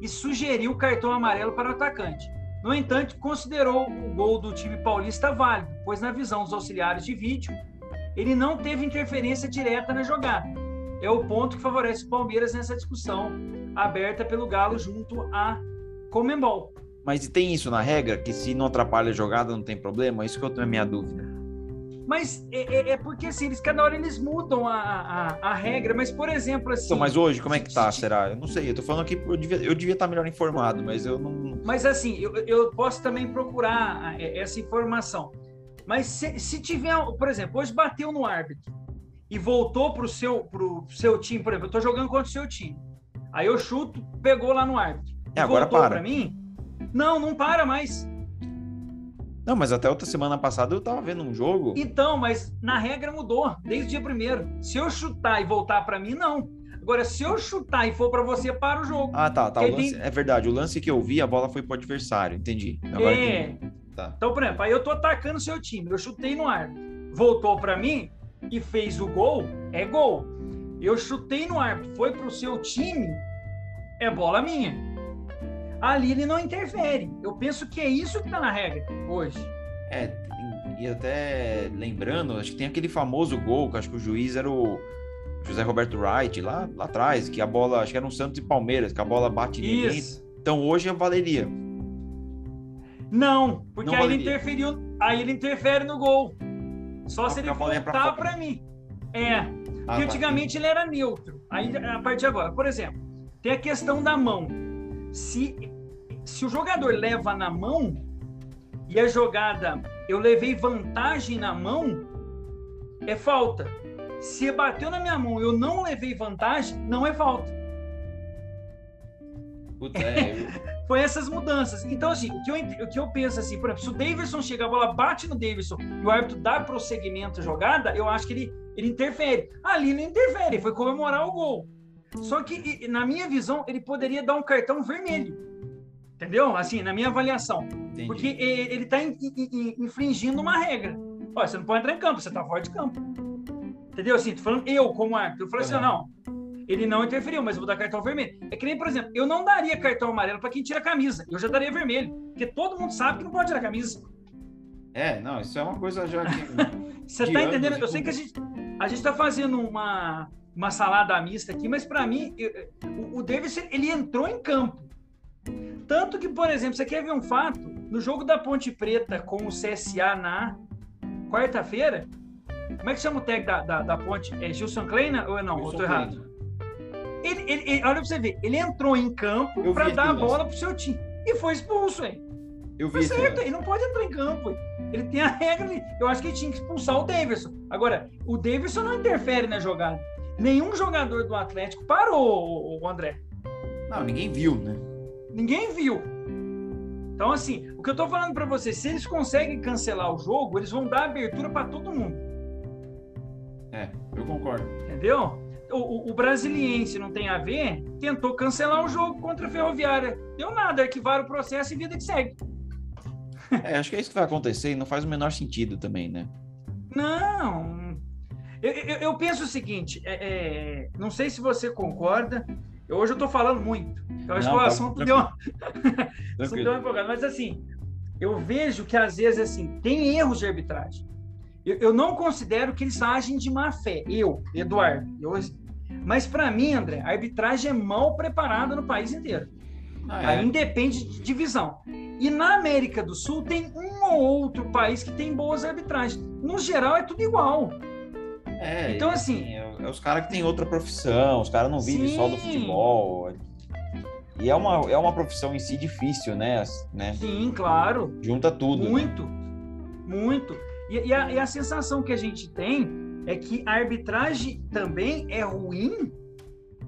e sugeriu o cartão amarelo para o atacante. No entanto, considerou o gol do time paulista válido, pois, na visão dos auxiliares de vídeo, ele não teve interferência direta na jogada. É o ponto que favorece o Palmeiras nessa discussão aberta pelo Galo junto a Comembol. Mas tem isso na regra, que se não atrapalha a jogada não tem problema? Isso que eu tenho a minha dúvida. Mas é, é, é, porque assim, eles, cada hora eles mudam a, a, a, regra, mas por exemplo assim. Então, mas hoje, como é que tá, será? Eu não sei, eu tô falando que eu devia, eu devia estar melhor informado, mas eu não. Mas assim, eu, eu posso também procurar é, essa informação. Mas se, se tiver, por exemplo, hoje bateu no árbitro e voltou pro seu, pro seu time, por exemplo, eu tô jogando contra o seu time. Aí eu chuto, pegou lá no árbitro. É, agora voltou para. Pra mim, não, não para mais. Não, mas até outra semana passada eu tava vendo um jogo. Então, mas na regra mudou, desde o dia primeiro. Se eu chutar e voltar para mim, não. Agora, se eu chutar e for para você, para o jogo. Ah, tá. tá lance, tem... É verdade. O lance que eu vi, a bola foi pro adversário. Entendi. Agora é. Entendi. Tá. Então, por exemplo, aí eu tô atacando o seu time. Eu chutei no ar. Voltou para mim e fez o gol. É gol. Eu chutei no ar. Foi pro seu time. É bola minha. ali ele não interfere. Eu penso que é isso que está na regra hoje. É, e até lembrando, acho que tem aquele famoso gol, que acho que o juiz era o José Roberto Wright, lá, lá atrás, que a bola, acho que era um Santos e Palmeiras, que a bola bate ninguém. Então hoje é valeria. Não, porque não aí valeria. ele interferiu, aí ele interfere no gol. Só se ele voltar para mim. É. Ah, porque tá. antigamente ele era neutro. Aí, a partir de agora, por exemplo, tem a questão da mão. Se, se o jogador leva na mão e a jogada eu levei vantagem na mão, é falta. Se bateu na minha mão e eu não levei vantagem, não é falta. Puta, é, Foi essas mudanças. Então, assim, o que, eu, o que eu penso assim, por exemplo, se o Davidson chega, a bola bate no Davidson e o árbitro dá prosseguimento à jogada, eu acho que ele, ele interfere. Ali não interfere, foi comemorar o gol. Só que, na minha visão, ele poderia dar um cartão vermelho. Entendeu? Assim, na minha avaliação. Entendi. Porque ele está infringindo uma regra. Olha, você não pode entrar em campo, você está fora de campo. Entendeu? Assim, tô falando eu como árbitro. Eu falei uhum. assim, não, ele não interferiu, mas eu vou dar cartão vermelho. É que nem, por exemplo, eu não daria cartão amarelo para quem tira a camisa. Eu já daria vermelho. Porque todo mundo sabe que não pode tirar a camisa. É, não, isso é uma coisa já que. Você tá entendendo? Eu sei que a gente a gente está fazendo uma, uma salada mista aqui, mas para mim, eu, o, o Davis ele entrou em campo. Tanto que, por exemplo, você quer ver um fato? No jogo da Ponte Preta com o CSA na quarta-feira, como é que chama o tag da, da, da Ponte? É Gilson Kleina ou não? Gilson errado? Ele, ele, ele, olha pra você ver, ele entrou em campo para dar a bola pro seu time e foi expulso, hein? Eu vi Foi certo, ele não pode entrar em campo. Ele tem a regra, eu acho que ele tinha que expulsar o Davidson. Agora, o Davidson não interfere na jogada. Nenhum jogador do Atlético parou, o André. Não, ninguém viu, né? Ninguém viu. Então, assim, o que eu tô falando para você, se eles conseguem cancelar o jogo, eles vão dar abertura para todo mundo. É, eu concordo. Entendeu? O, o, Brasiliense não tem a ver, tentou cancelar o jogo contra a Ferroviária. Deu nada, arquivaram o processo e vida que segue. É, acho que é isso que vai acontecer e não faz o menor sentido também, né? Não. Eu, eu, eu penso o seguinte, é, é, não sei se você concorda, Hoje eu estou falando muito. Eu acho não, que o tá assunto tá, deu uma... assunto deu uma empolgada. Mas assim, eu vejo que às vezes assim, tem erros de arbitragem. Eu, eu não considero que eles agem de má fé. Eu, Eduardo. Eu, mas para mim, André, a arbitragem é mal preparada no país inteiro. Ah, é? Aí independe de divisão. E na América do Sul tem um ou outro país que tem boas arbitragens. No geral é tudo igual. É, então, assim. É, é os caras que têm outra profissão, os caras não vivem sim. só do futebol. E é uma, é uma profissão em si difícil, né? né? Sim, claro. Junta tudo. Né? Muito, né? muito. E, e, a, e a sensação que a gente tem é que a arbitragem também é ruim,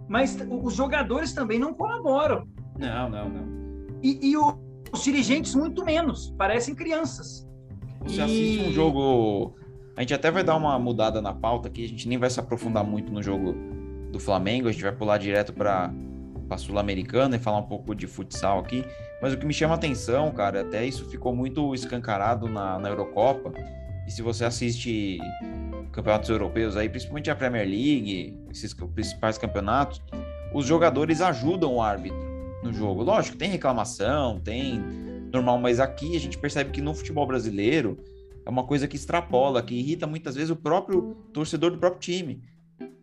mas os jogadores também não colaboram. Não, não, não. E, e o, os dirigentes muito menos, parecem crianças. Você e... assiste um jogo a gente até vai dar uma mudada na pauta aqui, a gente nem vai se aprofundar muito no jogo do Flamengo, a gente vai pular direto para a Sul-Americana e falar um pouco de futsal aqui. Mas o que me chama a atenção, cara, até isso ficou muito escancarado na, na Eurocopa. E se você assiste campeonatos europeus aí, principalmente a Premier League, esses principais campeonatos, os jogadores ajudam o árbitro no jogo. Lógico, tem reclamação, tem normal, mas aqui a gente percebe que no futebol brasileiro é uma coisa que extrapola, que irrita muitas vezes o próprio torcedor do próprio time.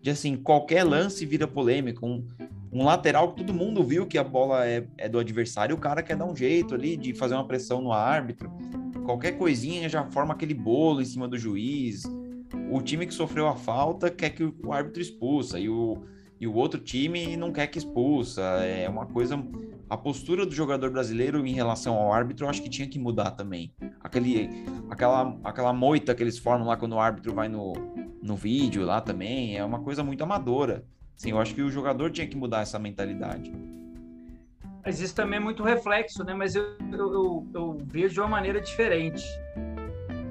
De assim, qualquer lance vira polêmico. Um, um lateral que todo mundo viu que a bola é, é, do adversário, o cara quer dar um jeito ali de fazer uma pressão no árbitro. Qualquer coisinha já forma aquele bolo em cima do juiz. O time que sofreu a falta quer que o árbitro expulsa e o, e o outro time não quer que expulsa. É uma coisa. A postura do jogador brasileiro em relação ao árbitro, eu acho que tinha que mudar também. Aquele, aquela, aquela moita que eles formam lá quando o árbitro vai no, no vídeo lá também, é uma coisa muito amadora. Sim, eu acho que o jogador tinha que mudar essa mentalidade. Mas isso também é muito reflexo, né? Mas eu, eu, eu, eu vejo de uma maneira diferente.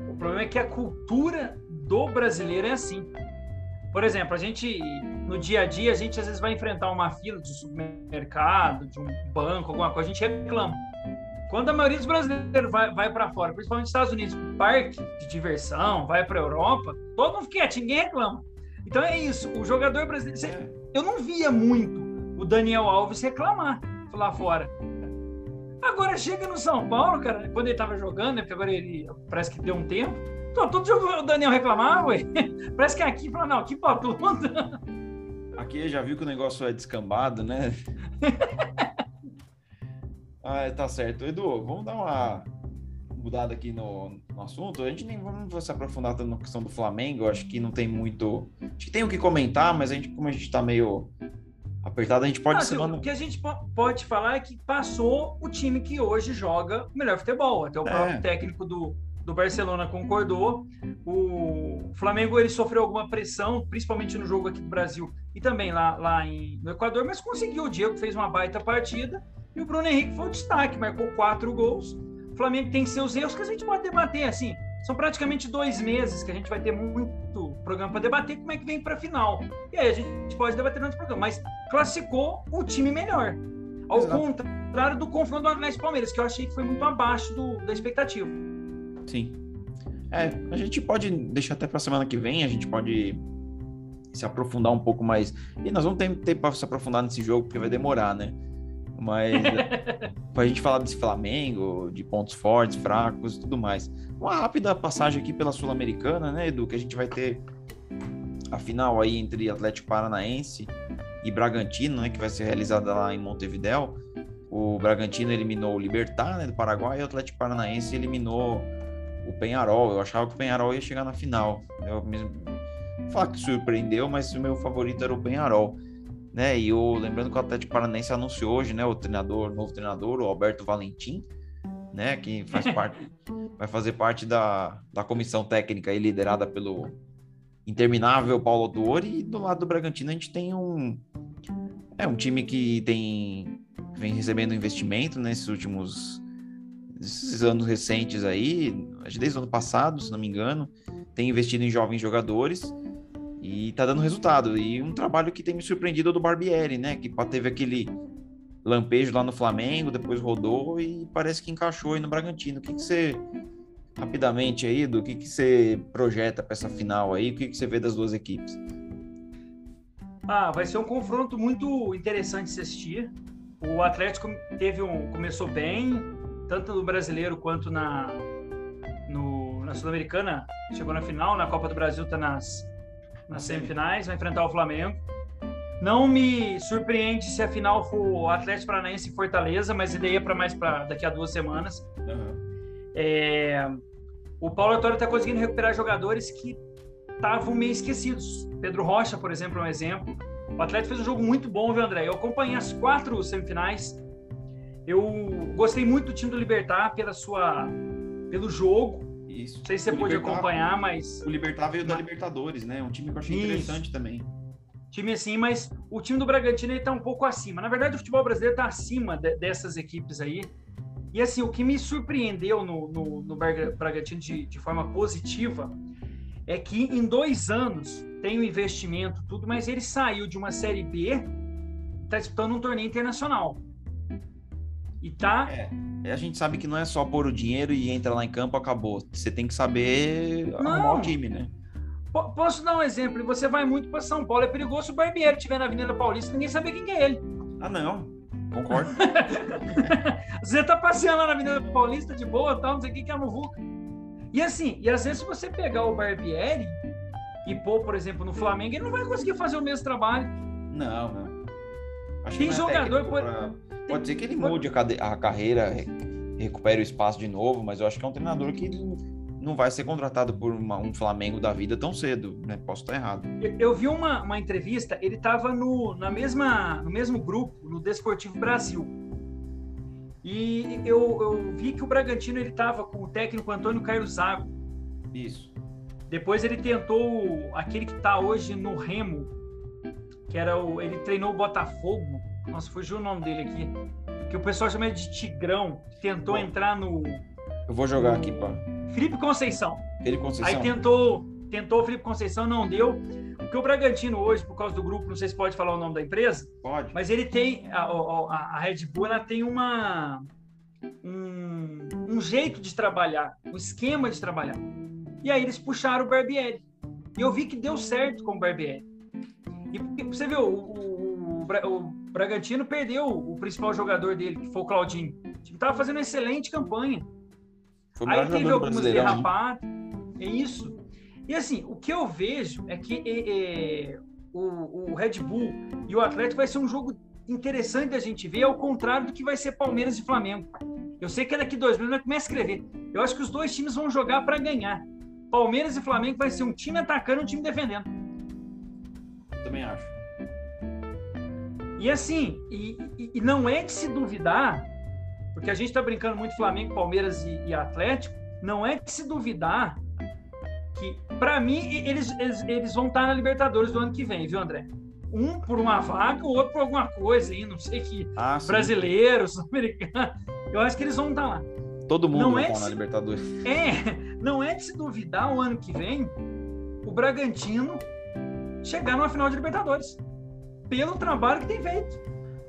O problema é que a cultura do brasileiro é assim. Por exemplo, a gente no dia a dia, a gente às vezes vai enfrentar uma fila de supermercado, de um banco, alguma coisa, a gente reclama. Quando a maioria dos brasileiros vai, vai para fora, principalmente nos Estados Unidos, parque de diversão, vai para a Europa, todo mundo quieto, ninguém reclama. Então é isso, o jogador brasileiro. Eu não via muito o Daniel Alves reclamar lá fora. Agora chega no São Paulo, cara, quando ele tava jogando, né? Porque agora ele parece que deu um tempo. Então, todo jogo o Daniel reclamava, ué. Parece que aqui fala, não, aqui pra tudo. Aqui já viu que o negócio é descambado, né? ah, tá certo. Edu, vamos dar uma mudada aqui no, no, assunto. A gente nem vamos se aprofundar tanto na questão do Flamengo. Acho que não tem muito. Acho que tem o que comentar, mas a gente, como a gente tá meio apertado, a gente pode. Ah, semana... O que a gente pode falar é que passou o time que hoje joga o melhor futebol. Até o é. próprio técnico do, do Barcelona concordou. O Flamengo ele sofreu alguma pressão, principalmente no jogo aqui do Brasil e também lá, lá em, no Equador, mas conseguiu. O Diego fez uma baita partida e o Bruno Henrique foi o destaque, marcou quatro gols. O Flamengo tem seus erros que a gente pode debater assim. São praticamente dois meses que a gente vai ter muito programa para debater como é que vem para a final. E aí a gente pode debater no programa, mas classificou o time melhor. Ao Exato. contrário do confronto do Atlético Palmeiras, que eu achei que foi muito abaixo do, da expectativa. Sim. É, a gente pode deixar até para semana que vem, a gente pode se aprofundar um pouco mais. E nós vamos ter tempo para se aprofundar nesse jogo, porque vai demorar, né? Mas para a gente falar desse Flamengo, de pontos fortes, fracos e tudo mais. Uma rápida passagem aqui pela Sul-Americana, né, Edu? Que a gente vai ter a final aí entre Atlético Paranaense e Bragantino, né? Que vai ser realizada lá em Montevidéu. O Bragantino eliminou o Libertar, né, do Paraguai, e o Atlético Paranaense eliminou o Penharol. Eu achava que o Penharol ia chegar na final. Eu mesmo falar que surpreendeu, mas o meu favorito era o Penharol. Né? E o lembrando que o Atlético Paranaense anunciou hoje, né, o treinador, o novo treinador, o Alberto Valentim, né, que faz parte vai fazer parte da, da comissão técnica aí, liderada pelo interminável Paulo Autuori, e do lado do Bragantino a gente tem um é um time que tem vem recebendo investimento nesses últimos esses anos recentes aí, desde o ano passado, se não me engano, tem investido em jovens jogadores e tá dando resultado. E um trabalho que tem me surpreendido é do Barbieri, né? Que teve aquele lampejo lá no Flamengo, depois rodou e parece que encaixou aí no Bragantino. O que, que você, rapidamente aí, do que, que você projeta para essa final aí? O que, que você vê das duas equipes? Ah, vai ser um confronto muito interessante de assistir. O Atlético teve um, começou bem, tanto no brasileiro quanto na, no, na Sul-Americana. Chegou na final, na Copa do Brasil está nas, nas semifinais, vai enfrentar o Flamengo. Não me surpreende se a final for o Atlético Paranaense e Fortaleza, mas ideia para mais para daqui a duas semanas. Uhum. É, o Paulo Autório está conseguindo recuperar jogadores que estavam meio esquecidos. Pedro Rocha, por exemplo, é um exemplo. O Atlético fez um jogo muito bom, viu, André? Eu acompanhei as quatro semifinais. Eu gostei muito do time do Libertar pela sua, pelo jogo. Isso. Não sei se você o pôde Libertar, acompanhar, mas. O Libertar veio da Libertadores, né? Um time que eu achei Isso. interessante também. Time assim, mas o time do Bragantino ele tá um pouco acima. Na verdade, o futebol brasileiro tá acima de, dessas equipes aí. E assim, o que me surpreendeu no, no, no Bragantino de, de forma positiva é que em dois anos tem o investimento, tudo, mas ele saiu de uma Série B está disputando um torneio internacional. E tá. É, a gente sabe que não é só pôr o dinheiro e entrar lá em campo, acabou. Você tem que saber não. arrumar o time, né? P posso dar um exemplo? Você vai muito para São Paulo, é perigoso se o Barbieri estiver na Avenida Paulista, ninguém sabe quem é ele. Ah, não. Concordo. você tá passeando lá na Avenida Paulista de boa, tal, não sei o que, que é Muvuca. E assim, e às vezes se você pegar o Barbieri e pôr, por exemplo, no Flamengo, ele não vai conseguir fazer o mesmo trabalho. Não, não. Acho Tem é jogador. Por... Pra... Pode ser que ele mude a, carreira, recupere o espaço de novo, mas eu acho que é um treinador que não vai ser contratado por uma, um Flamengo da vida tão cedo, né? Posso estar errado. Eu, eu vi uma, uma entrevista, ele estava no, na mesma, no mesmo grupo, no Desportivo Brasil. E eu, eu vi que o Bragantino ele estava com o técnico Antônio Carlos Zago. Isso. Depois ele tentou aquele que está hoje no Remo, que era o. Ele treinou o Botafogo. Nossa, fugiu o nome dele aqui. Que o pessoal chama de Tigrão. Tentou Bom, entrar no. Eu vou jogar aqui, pá. Felipe Conceição. Felipe Conceição. Aí tentou, tentou o Felipe Conceição, não deu. Porque o Bragantino hoje, por causa do grupo, não sei se pode falar o nome da empresa. Pode. Mas ele tem, a, a, a Red Bull, ela tem uma, um, um, jeito de trabalhar, um esquema de trabalhar. E aí eles puxaram o Barbieri. E eu vi que deu certo com o Barbieri. E você viu, o, o, o Bragantino perdeu o principal jogador dele, que foi o Claudinho. O time estava fazendo uma excelente campanha. Aí teve algumas derrapadas. É isso. E assim, o que eu vejo é que é, é, o, o Red Bull e o Atlético vai ser um jogo interessante da gente ver, ao contrário do que vai ser Palmeiras e Flamengo. Eu sei que daqui dois meses vai começar a escrever. Eu acho que os dois times vão jogar para ganhar. Palmeiras e Flamengo vai ser um time atacando e um time defendendo. Também acho. E assim, e, e, e não é de se duvidar, porque a gente está brincando muito Flamengo, Palmeiras e, e, Atlético, não é de se duvidar que, para mim, eles, eles, eles vão estar na Libertadores do ano que vem, viu, André? Um por uma vaga, o outro por alguma coisa aí, não sei que. Ah, brasileiros, americanos. Eu acho que eles vão estar lá. Todo mundo não vai é estar na Libertadores. É, não é de se duvidar o ano que vem o Bragantino chegar numa final de Libertadores. Pelo trabalho que tem feito.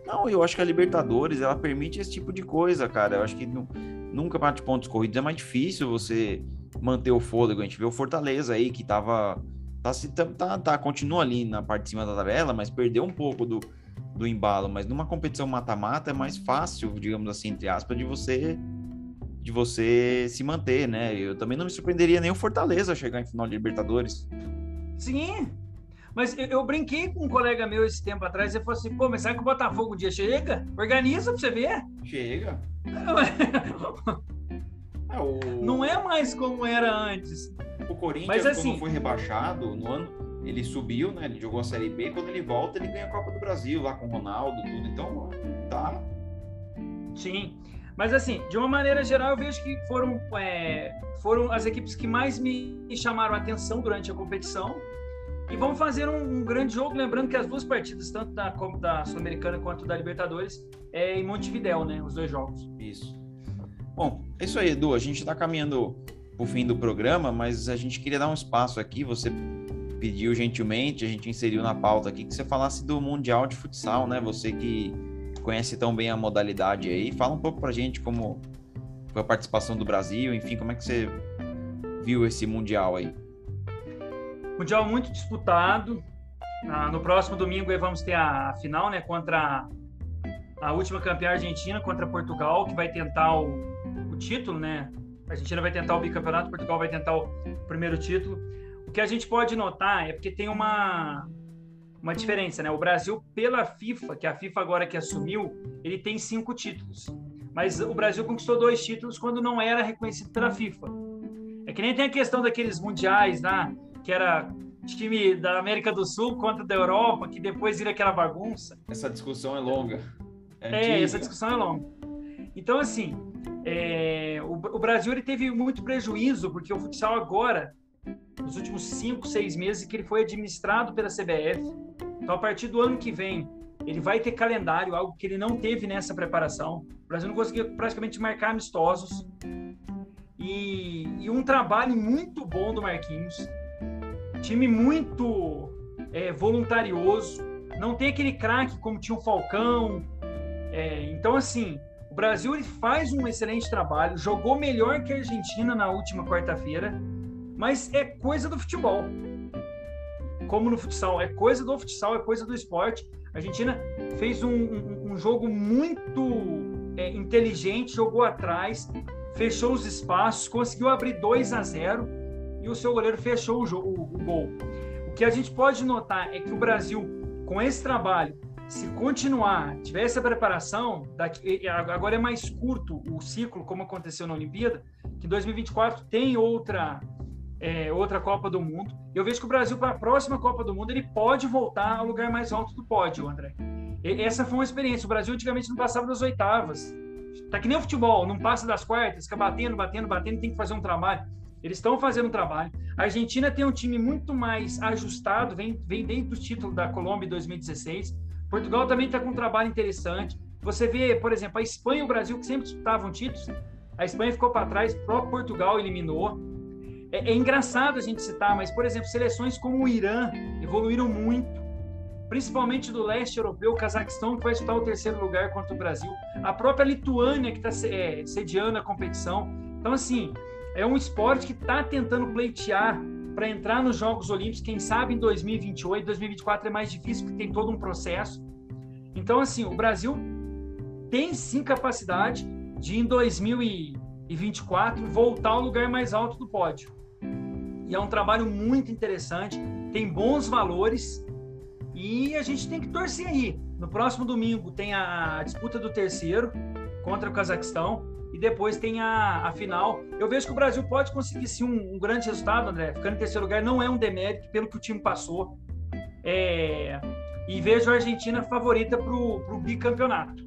Não, eu acho que a Libertadores ela permite esse tipo de coisa, cara. Eu acho que nunca bate pontos corridos é mais difícil você manter o fôlego. A gente vê o Fortaleza aí que tava. Tá, tá, tá, tá, continua ali na parte de cima da tabela, mas perdeu um pouco do, do embalo. Mas numa competição mata-mata é mais fácil, digamos assim, entre aspas, de você de você se manter, né? Eu também não me surpreenderia nem o Fortaleza chegar em final de Libertadores. Sim, mas eu, eu, brinquei com um colega meu esse tempo atrás, ele falou assim, pô, mas será que o Botafogo um dia chega? Organiza pra você ver. Chega. É, o... Não é mais como era antes. O Corinthians, mas, assim, quando foi rebaixado no ano, ele subiu, né? Ele jogou a Série B, quando ele volta, ele ganha a Copa do Brasil lá com o Ronaldo, tudo. Então, tá. Sim. Mas assim, de uma maneira geral, eu vejo que foram, é, foram as equipes que mais me chamaram a atenção durante a competição. E vamos fazer um, um, grande jogo, lembrando que as duas partidas, tanto da, da Sul-Americana quanto da Libertadores, é em Montevidéu, né? Os dois jogos. Isso. Bom, é isso aí, Edu. A gente está caminhando para o fim do programa, mas a gente queria dar um espaço aqui. Você pediu gentilmente, a gente inseriu na pauta aqui que você falasse do Mundial de Futsal, né? Você que conhece tão bem a modalidade aí, fala um pouco para a gente como foi a participação do Brasil, enfim, como é que você viu esse Mundial aí? Mundial muito disputado. Ah, no próximo domingo vamos ter a final, né, contra a última campeã argentina contra Portugal, que vai tentar o, o título, né? A Argentina vai tentar o bicampeonato, Portugal vai tentar o primeiro título. O que a gente pode notar é porque tem uma uma diferença, né? O Brasil pela FIFA, que a FIFA agora que assumiu, ele tem cinco títulos. Mas o Brasil conquistou dois títulos quando não era reconhecido pela FIFA. É que nem tem a questão daqueles mundiais né? Que era time da América do Sul contra da Europa, que depois vira aquela bagunça. Essa discussão é longa. É, é essa discussão é longa. Então, assim, é, o, o, Brasil ele teve muito prejuízo, porque o futsal agora, nos últimos cinco, seis meses, que ele foi administrado pela CBF. Então, a partir do ano que vem, ele vai ter calendário, algo que ele não teve nessa preparação. O Brasil não conseguiu praticamente marcar amistosos. E, e um trabalho muito bom do Marquinhos time muito é, voluntarioso, não tem aquele craque como tinha o Falcão. É, então, assim, o Brasil ele faz um excelente trabalho, jogou melhor que a Argentina na última quarta-feira, mas é coisa do futebol. Como no futsal, é coisa do futsal, é coisa do esporte. A Argentina fez um, um, um jogo muito é, inteligente, jogou atrás, fechou os espaços, conseguiu abrir 2 a 0 e o seu goleiro fechou o, jogo, o, gol. O que a gente pode notar é que o Brasil, com esse trabalho, se continuar, tiver essa preparação, daqui, agora é mais curto o ciclo, como aconteceu na Olimpíada, que 2024 tem outra é, outra Copa do Mundo. Eu vejo que o Brasil, para a próxima Copa do Mundo, ele pode voltar ao lugar mais alto do pódio, André. E, essa foi uma experiência. O Brasil antigamente não passava das oitavas. Tá que nem o futebol, não passa das quartas, fica batendo, batendo, batendo, tem que fazer um trabalho. Eles estão fazendo trabalho. A Argentina tem um time muito mais ajustado, vem, vem dentro do título da Colômbia em 2016. Portugal também está com um trabalho interessante. Você vê, por exemplo, a Espanha e o Brasil, que sempre disputavam títulos, a Espanha ficou para trás, o próprio Portugal eliminou. É, é, engraçado a gente citar, mas, por exemplo, seleções como o Irã evoluíram muito, principalmente do leste europeu, o Cazaquistão, que vai disputar o terceiro lugar contra o Brasil, a própria Lituânia, que está é, sediando a competição. Então, assim, é um esporte que está tentando pleitear para entrar nos Jogos Olímpicos, quem sabe em 2028, 2024 é mais difícil porque tem todo um processo. Então, assim, o Brasil tem sim capacidade de em 2024 voltar ao lugar mais alto do pódio. E é um trabalho muito interessante, tem bons valores e a gente tem que torcer aí. No próximo domingo tem a disputa do terceiro contra o Cazaquistão depois tem a, a final. Eu vejo que o Brasil pode conseguir sim um, um, grande resultado, André. Ficando em terceiro lugar não é um demérito pelo que o time passou. É, e vejo a Argentina favorita para o bicampeonato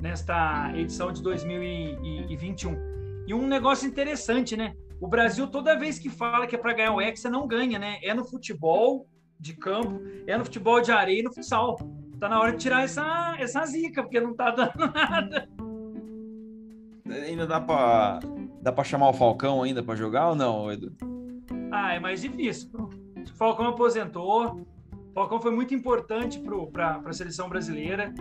nesta edição de 2021. E um negócio interessante, né? O Brasil, toda vez que fala que é para ganhar o Hexa, não ganha, né? É no futebol de campo, é no futebol de areia e no futsal. Tá na hora de tirar essa, essa zica, porque não tá dando nada. Ainda dá para dá para chamar o Falcão ainda para jogar ou não, Edu? Ah, é mais difícil. O Falcão aposentou. O Falcão foi muito importante para a seleção brasileira.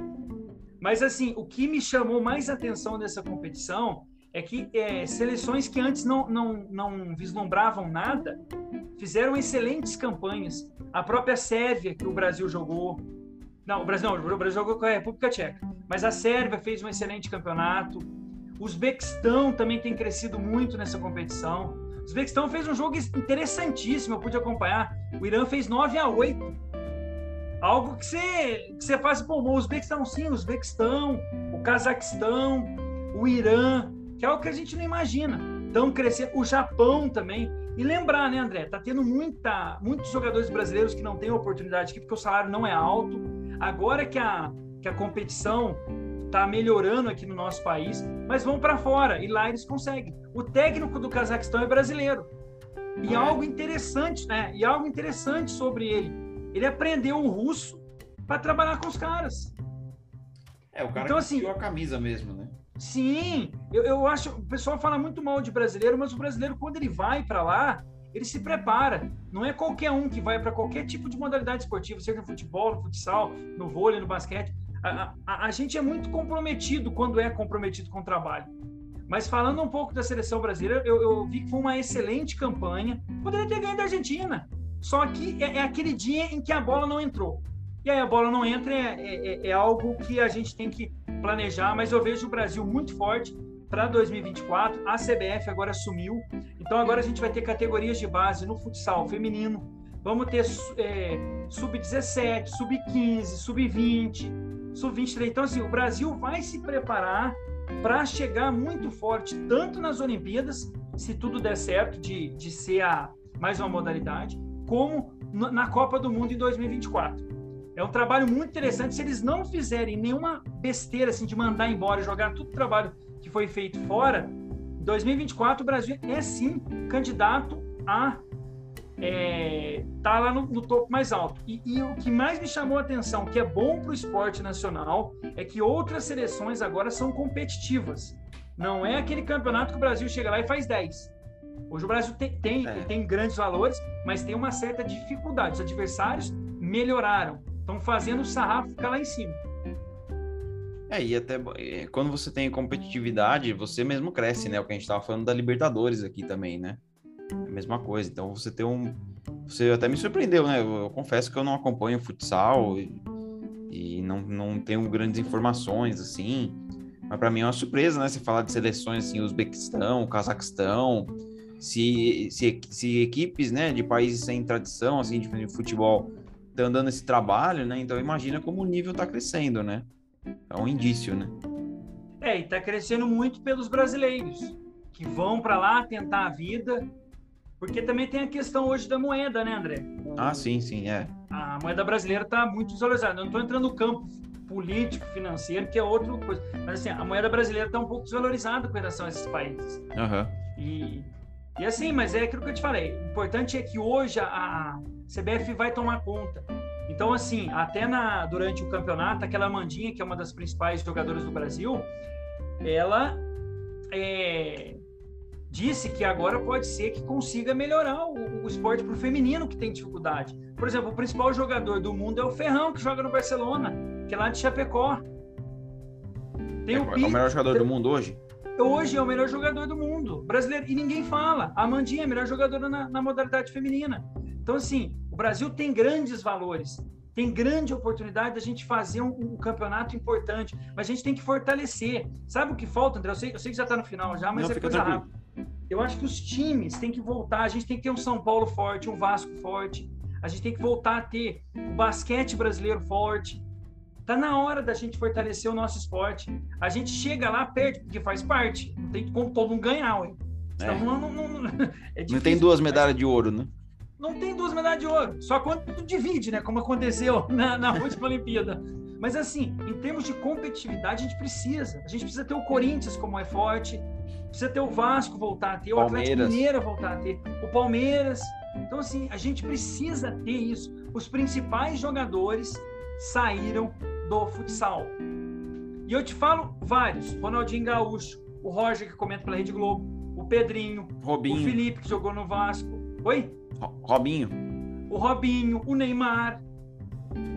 Mas, assim, o que me chamou mais atenção dessa competição é que é, seleções que antes não, não, não vislumbravam nada fizeram excelentes campanhas. A própria Sérvia, que o Brasil jogou. Não, o Brasil não, o Brasil jogou com a República Tcheca. Mas a Sérvia fez um excelente campeonato. O Uzbequistão também tem crescido muito nessa competição. O Uzbequistão fez um jogo interessantíssimo, eu pude acompanhar. O Irã fez 9 a 8 algo que você, que você faz, pô, o Uzbequistão sim, o Uzbequistão, o Cazaquistão, o Irã, que é algo que a gente não imagina. Estão crescendo, o Japão também. E lembrar, né, André, tá tendo muita, muitos jogadores brasileiros que não têm oportunidade aqui porque o salário não é alto. Agora que a, que a competição está melhorando aqui no nosso país, mas vão para fora e lá eles conseguem. O técnico do Cazaquistão é brasileiro. E é. algo interessante, né? E algo interessante sobre ele ele aprendeu o russo para trabalhar com os caras. É, o cara então, assim, a camisa mesmo, né? Sim, eu, eu acho. O pessoal fala muito mal de brasileiro, mas o brasileiro, quando ele vai para lá, ele se prepara. Não é qualquer um que vai para qualquer tipo de modalidade esportiva, seja no futebol, no futsal, no vôlei, no basquete. A, a, gente é muito comprometido quando é comprometido com o trabalho. Mas falando um pouco da seleção brasileira, eu, eu vi que foi uma excelente campanha. Poderia ter ganho da Argentina. Só que é, é, aquele dia em que a bola não entrou. E aí a bola não entra é, é, é, é algo que a gente tem que planejar, mas eu vejo o Brasil muito forte para 2024. A CBF agora assumiu. Então agora a gente vai ter categorias de base no futsal feminino. Vamos ter é, sub-17, sub-15, sub-20, sub-23. Então, assim, o Brasil vai se preparar para chegar muito forte, tanto nas Olimpíadas, se tudo der certo, de, de ser a, mais uma modalidade, como na Copa do Mundo em 2024. É um trabalho muito interessante. Se eles não fizerem nenhuma besteira assim, de mandar embora, jogar todo o trabalho que foi feito fora, em 2024 o Brasil é sim candidato a é, tá lá no, no, topo mais alto. E, e, o que mais me chamou a atenção, que é bom para o esporte nacional, é que outras seleções agora são competitivas. Não é aquele campeonato que o Brasil chega lá e faz 10. Hoje o Brasil tem, tem, é. tem grandes valores, mas tem uma certa dificuldade. Os adversários melhoraram, estão fazendo o sarrafo ficar lá em cima. É, e até quando você tem competitividade, você mesmo cresce, né? O que a gente estava falando da Libertadores aqui também, né? É a mesma coisa. Então você tem um. Você até me surpreendeu, né? Eu, eu confesso que eu não acompanho futsal e, e não, não tenho grandes informações, assim. Mas para mim é uma surpresa, né? Você falar de seleções assim, Uzbequistão, Cazaquistão, se, se, se equipes né, de países sem tradição assim, de futebol estão dando esse trabalho, né? Então imagina como o nível está crescendo, né? É um indício, né? É, e está crescendo muito pelos brasileiros que vão para lá tentar a vida, porque também tem a questão hoje da moeda, né, André? Ah, sim, sim, é. A moeda brasileira está muito desvalorizada. Eu não estou entrando no campo político, financeiro, que é outra coisa. Mas assim, a moeda brasileira está um pouco desvalorizada com relação a esses países. Uhum. E e assim, mas é aquilo que eu te falei. O importante é que hoje a CBF vai tomar conta. Então, assim, até na, durante o campeonato, aquela Mandinha, que é uma das principais jogadoras do Brasil, ela é, disse que agora pode ser que consiga melhorar o, o esporte para o feminino que tem dificuldade. Por exemplo, o principal jogador do mundo é o Ferrão, que joga no Barcelona, que é lá de Chapecó. Tem é, o, é o melhor jogador do mundo hoje? hoje é o melhor jogador do mundo brasileiro e ninguém fala. A Amandinha é a melhor jogadora na, na, modalidade feminina. Então, assim, o Brasil tem grandes valores. tem grande oportunidade da gente fazer um, um, campeonato importante, mas a gente tem que fortalecer. Sabe o que falta, André? Eu sei, eu sei que já está no final já, mas Não, é coisa rápida. Eu acho que os times têm que voltar, a gente tem que ter um São Paulo forte, um Vasco forte, a gente tem que voltar a ter o basquete brasileiro forte. Tá na hora da gente fortalecer o nosso esporte. A gente chega lá, perde, porque faz parte. Não tem como todo mundo ganhar, ué. É. Não, não, não, não, é difícil, não tem duas medalhas de ouro, né? Não tem duas medalhas de ouro. Só quando divide, né? Como aconteceu na, na última Olimpíada. Mas assim, em termos de competitividade, a gente precisa. A gente precisa ter o Corinthians como é forte, precisa ter o Vasco voltar a ter, o Palmeiras. Atlético Mineiro voltar a ter, o Palmeiras. Então, assim, a gente precisa ter isso. Os principais jogadores saíram do futsal. E eu te falo vários: Ronaldinho Gaúcho, o Roger, que comenta pela Rede Globo, o Pedrinho, Robinho. o Felipe, que jogou no Vasco. Oi? Robinho. O Robinho, o Neymar.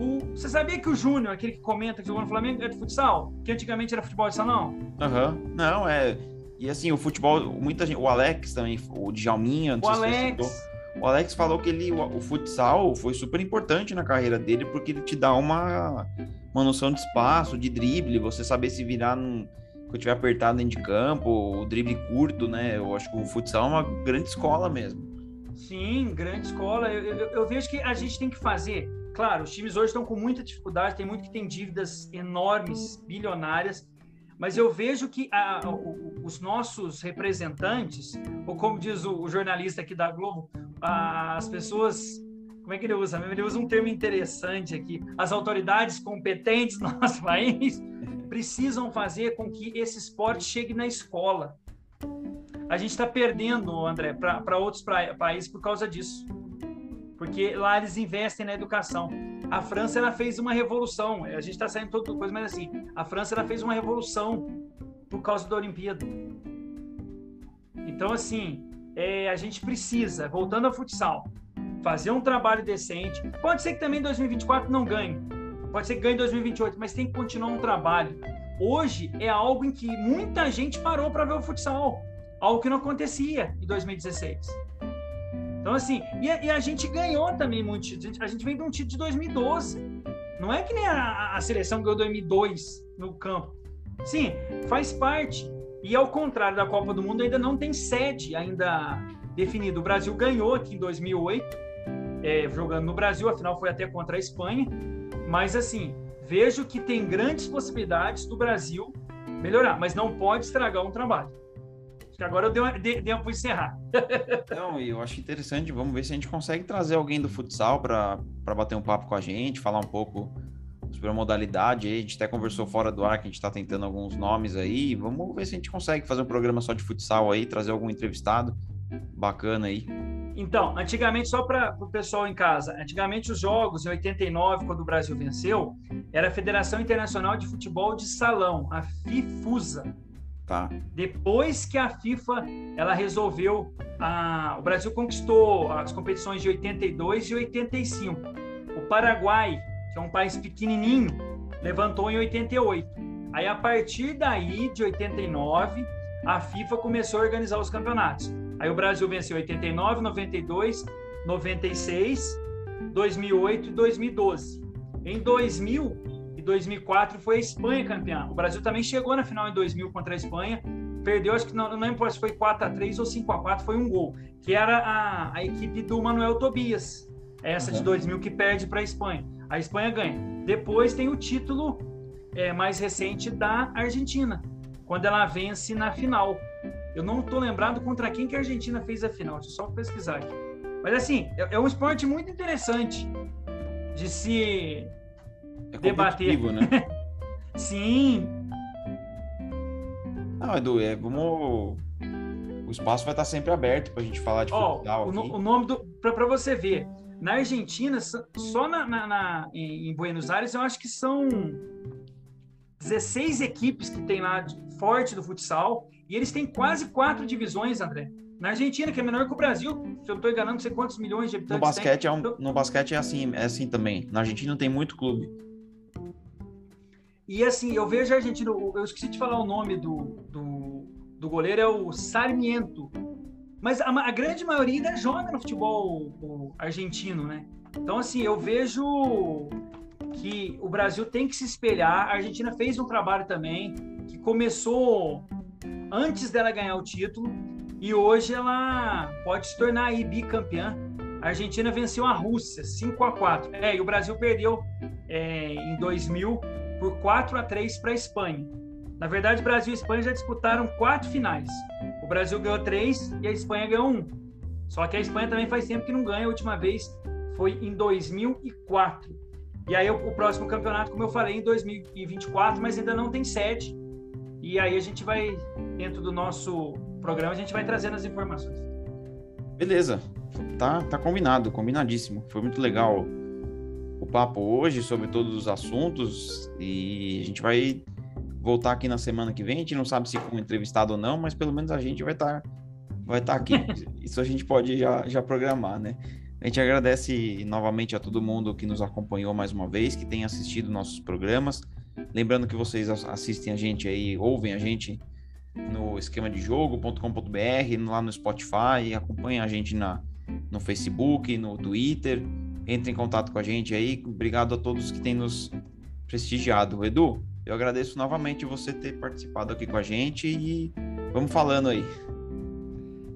O... Você sabia que o Júnior, aquele que comenta que jogou no Flamengo, é de futsal? Que antigamente era futebol de salão? Aham. Uhum. Não, é. E assim, o futebol, muita gente. O Alex também, o Djalminha, não o sei Alex. se você o Alex falou que ele, o, o, futsal foi super importante na carreira dele, porque ele te dá uma, uma noção de espaço, de drible, você saber se virar num, quando tiver apertado dentro de campo, o drible curto, né? Eu acho que o futsal é uma grande escola mesmo. Sim, grande escola. Eu, eu, eu vejo que a gente tem que fazer. Claro, os times hoje estão com muita dificuldade, tem muito que tem dívidas enormes, bilionárias, mas eu vejo que a, os nossos representantes, ou como diz o, o jornalista aqui da Globo, as pessoas como é que ele usa? Ele usa um termo interessante aqui. As autoridades competentes do nosso país precisam fazer com que esse esporte chegue na escola. A gente está perdendo, André, para outros pra, países por causa disso. Porque lá eles investem na educação. A França ela fez uma revolução. A gente está saindo toda coisa, mas assim, a França ela fez uma revolução por causa da Olimpíada. Então, assim, é, a gente precisa, voltando ao futsal, fazer um trabalho decente. Pode ser que também em 2024 não ganhe. Pode ser que ganhe em 2028, mas tem que continuar um trabalho. Hoje é algo em que muita gente parou para ver o futsal, algo que não acontecia em 2016. Então, assim, e a, e a gente ganhou também muito título. A gente vem de um título de 2012. Não é que nem a, a seleção ganhou 2002 no campo. Sim, faz parte. E ao contrário da Copa do Mundo, ainda não tem sede ainda definido. O Brasil ganhou aqui em 2008, é, jogando no Brasil, afinal foi até contra a Espanha. Mas assim, vejo que tem grandes possibilidades do Brasil melhorar, mas não pode estragar um trabalho. Que agora eu dei, uma, dei, dei para encerrar. Não, eu acho interessante. Vamos ver se a gente consegue trazer alguém do futsal para bater um papo com a gente, falar um pouco sobre a modalidade. A gente até conversou fora do ar que a gente está tentando alguns nomes aí. Vamos ver se a gente consegue fazer um programa só de futsal aí, trazer algum entrevistado bacana aí. Então, antigamente, só para o pessoal em casa, antigamente os jogos, em 89, quando o Brasil venceu, era a Federação Internacional de Futebol de Salão, a FIFUSA. Tá. Depois que a FIFA ela resolveu, a, o Brasil conquistou as competições de 82 e 85. O Paraguai, que é um país pequenininho, levantou em 88. Aí, a partir daí, de 89, a FIFA começou a organizar os campeonatos. Aí o Brasil venceu 89, 92, 96, 2008 e 2012. Em 2000 e 2004 foi a Espanha campeã. O Brasil também chegou na final em 2000 contra a Espanha. Perdeu, acho que não, não lembro se foi 4 a 3 ou 5 a 4 foi um gol. Que era a, a equipe do Manuel Tobias. Essa uhum. de 2000 que perde para a Espanha. A Espanha ganha. Depois tem o título é, mais recente da Argentina, quando ela vence na final. Eu não estou lembrado contra quem que a Argentina fez a final. Deixa eu só pesquisar aqui. Mas assim, é, é um esporte muito interessante de se é debater. Né? Sim. Não, Edu, é, vamos. O espaço vai estar sempre aberto para a gente falar de oh, futebol. O, o, nome do. Para você ver, na Argentina, só na, na, na, em Buenos Aires, eu acho que são 16 equipes que tem lá de, forte do futsal e eles têm quase quatro divisões, André. Na Argentina, que é menor que o Brasil, se eu estou enganando, não sei quantos milhões de habitantes no basquete tem. É um, no basquete é assim, é assim também. Na Argentina tem muito clube. E assim, eu vejo a Argentina, eu esqueci de falar o nome do, do, do goleiro, é o Sarmiento. Mas a, a, grande maioria ainda joga no futebol argentino, né? Então, assim, eu vejo que o Brasil tem que se espelhar. A Argentina fez um trabalho também que começou antes dela ganhar o título e hoje ela pode se tornar aí bicampeã. A Argentina venceu a Rússia 5 a 4. É, e o Brasil perdeu é, em 2000 por 4 a 3 para a Espanha. Na verdade, Brasil e Espanha já disputaram quatro finais. O Brasil ganhou três e a Espanha ganhou um. Só que a Espanha também faz tempo que não ganha. A última vez foi em 2004. E aí o, próximo campeonato, como eu falei, em 2024, mas ainda não tem sede. E aí a gente vai, dentro do nosso programa, a gente vai trazendo as informações. Beleza, tá, tá combinado, combinadíssimo. Foi muito legal papo hoje sobre todos os assuntos e a gente vai voltar aqui na semana que vem. A gente não sabe se com entrevistado ou não, mas pelo menos a gente vai estar tá, vai tá aqui. Isso a gente pode já, já programar, né? A gente agradece novamente a todo mundo que nos acompanhou mais uma vez, que tem assistido nossos programas. Lembrando que vocês assistem a gente aí, ouvem a gente no esquema de jogo.com.br, lá no Spotify, acompanhem a gente na, no Facebook, no Twitter, entre em contato com a gente aí. Obrigado a todos que têm nos prestigiado. Edu, eu agradeço novamente você ter participado aqui com a gente e vamos falando aí.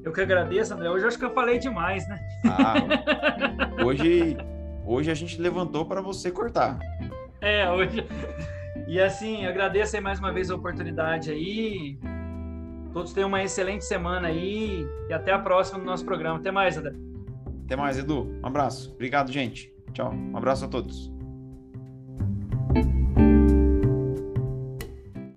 Eu que agradeço, André. Hoje acho que eu falei demais, né? Ah, hoje, hoje a gente levantou para você cortar. É, hoje. E assim, agradeço aí mais uma vez a oportunidade aí. Todos tenham uma excelente semana aí e até a próxima no nosso programa. Até mais, André. Até mais, Edu. Um abraço. Obrigado, gente. Tchau. Um abraço a todos.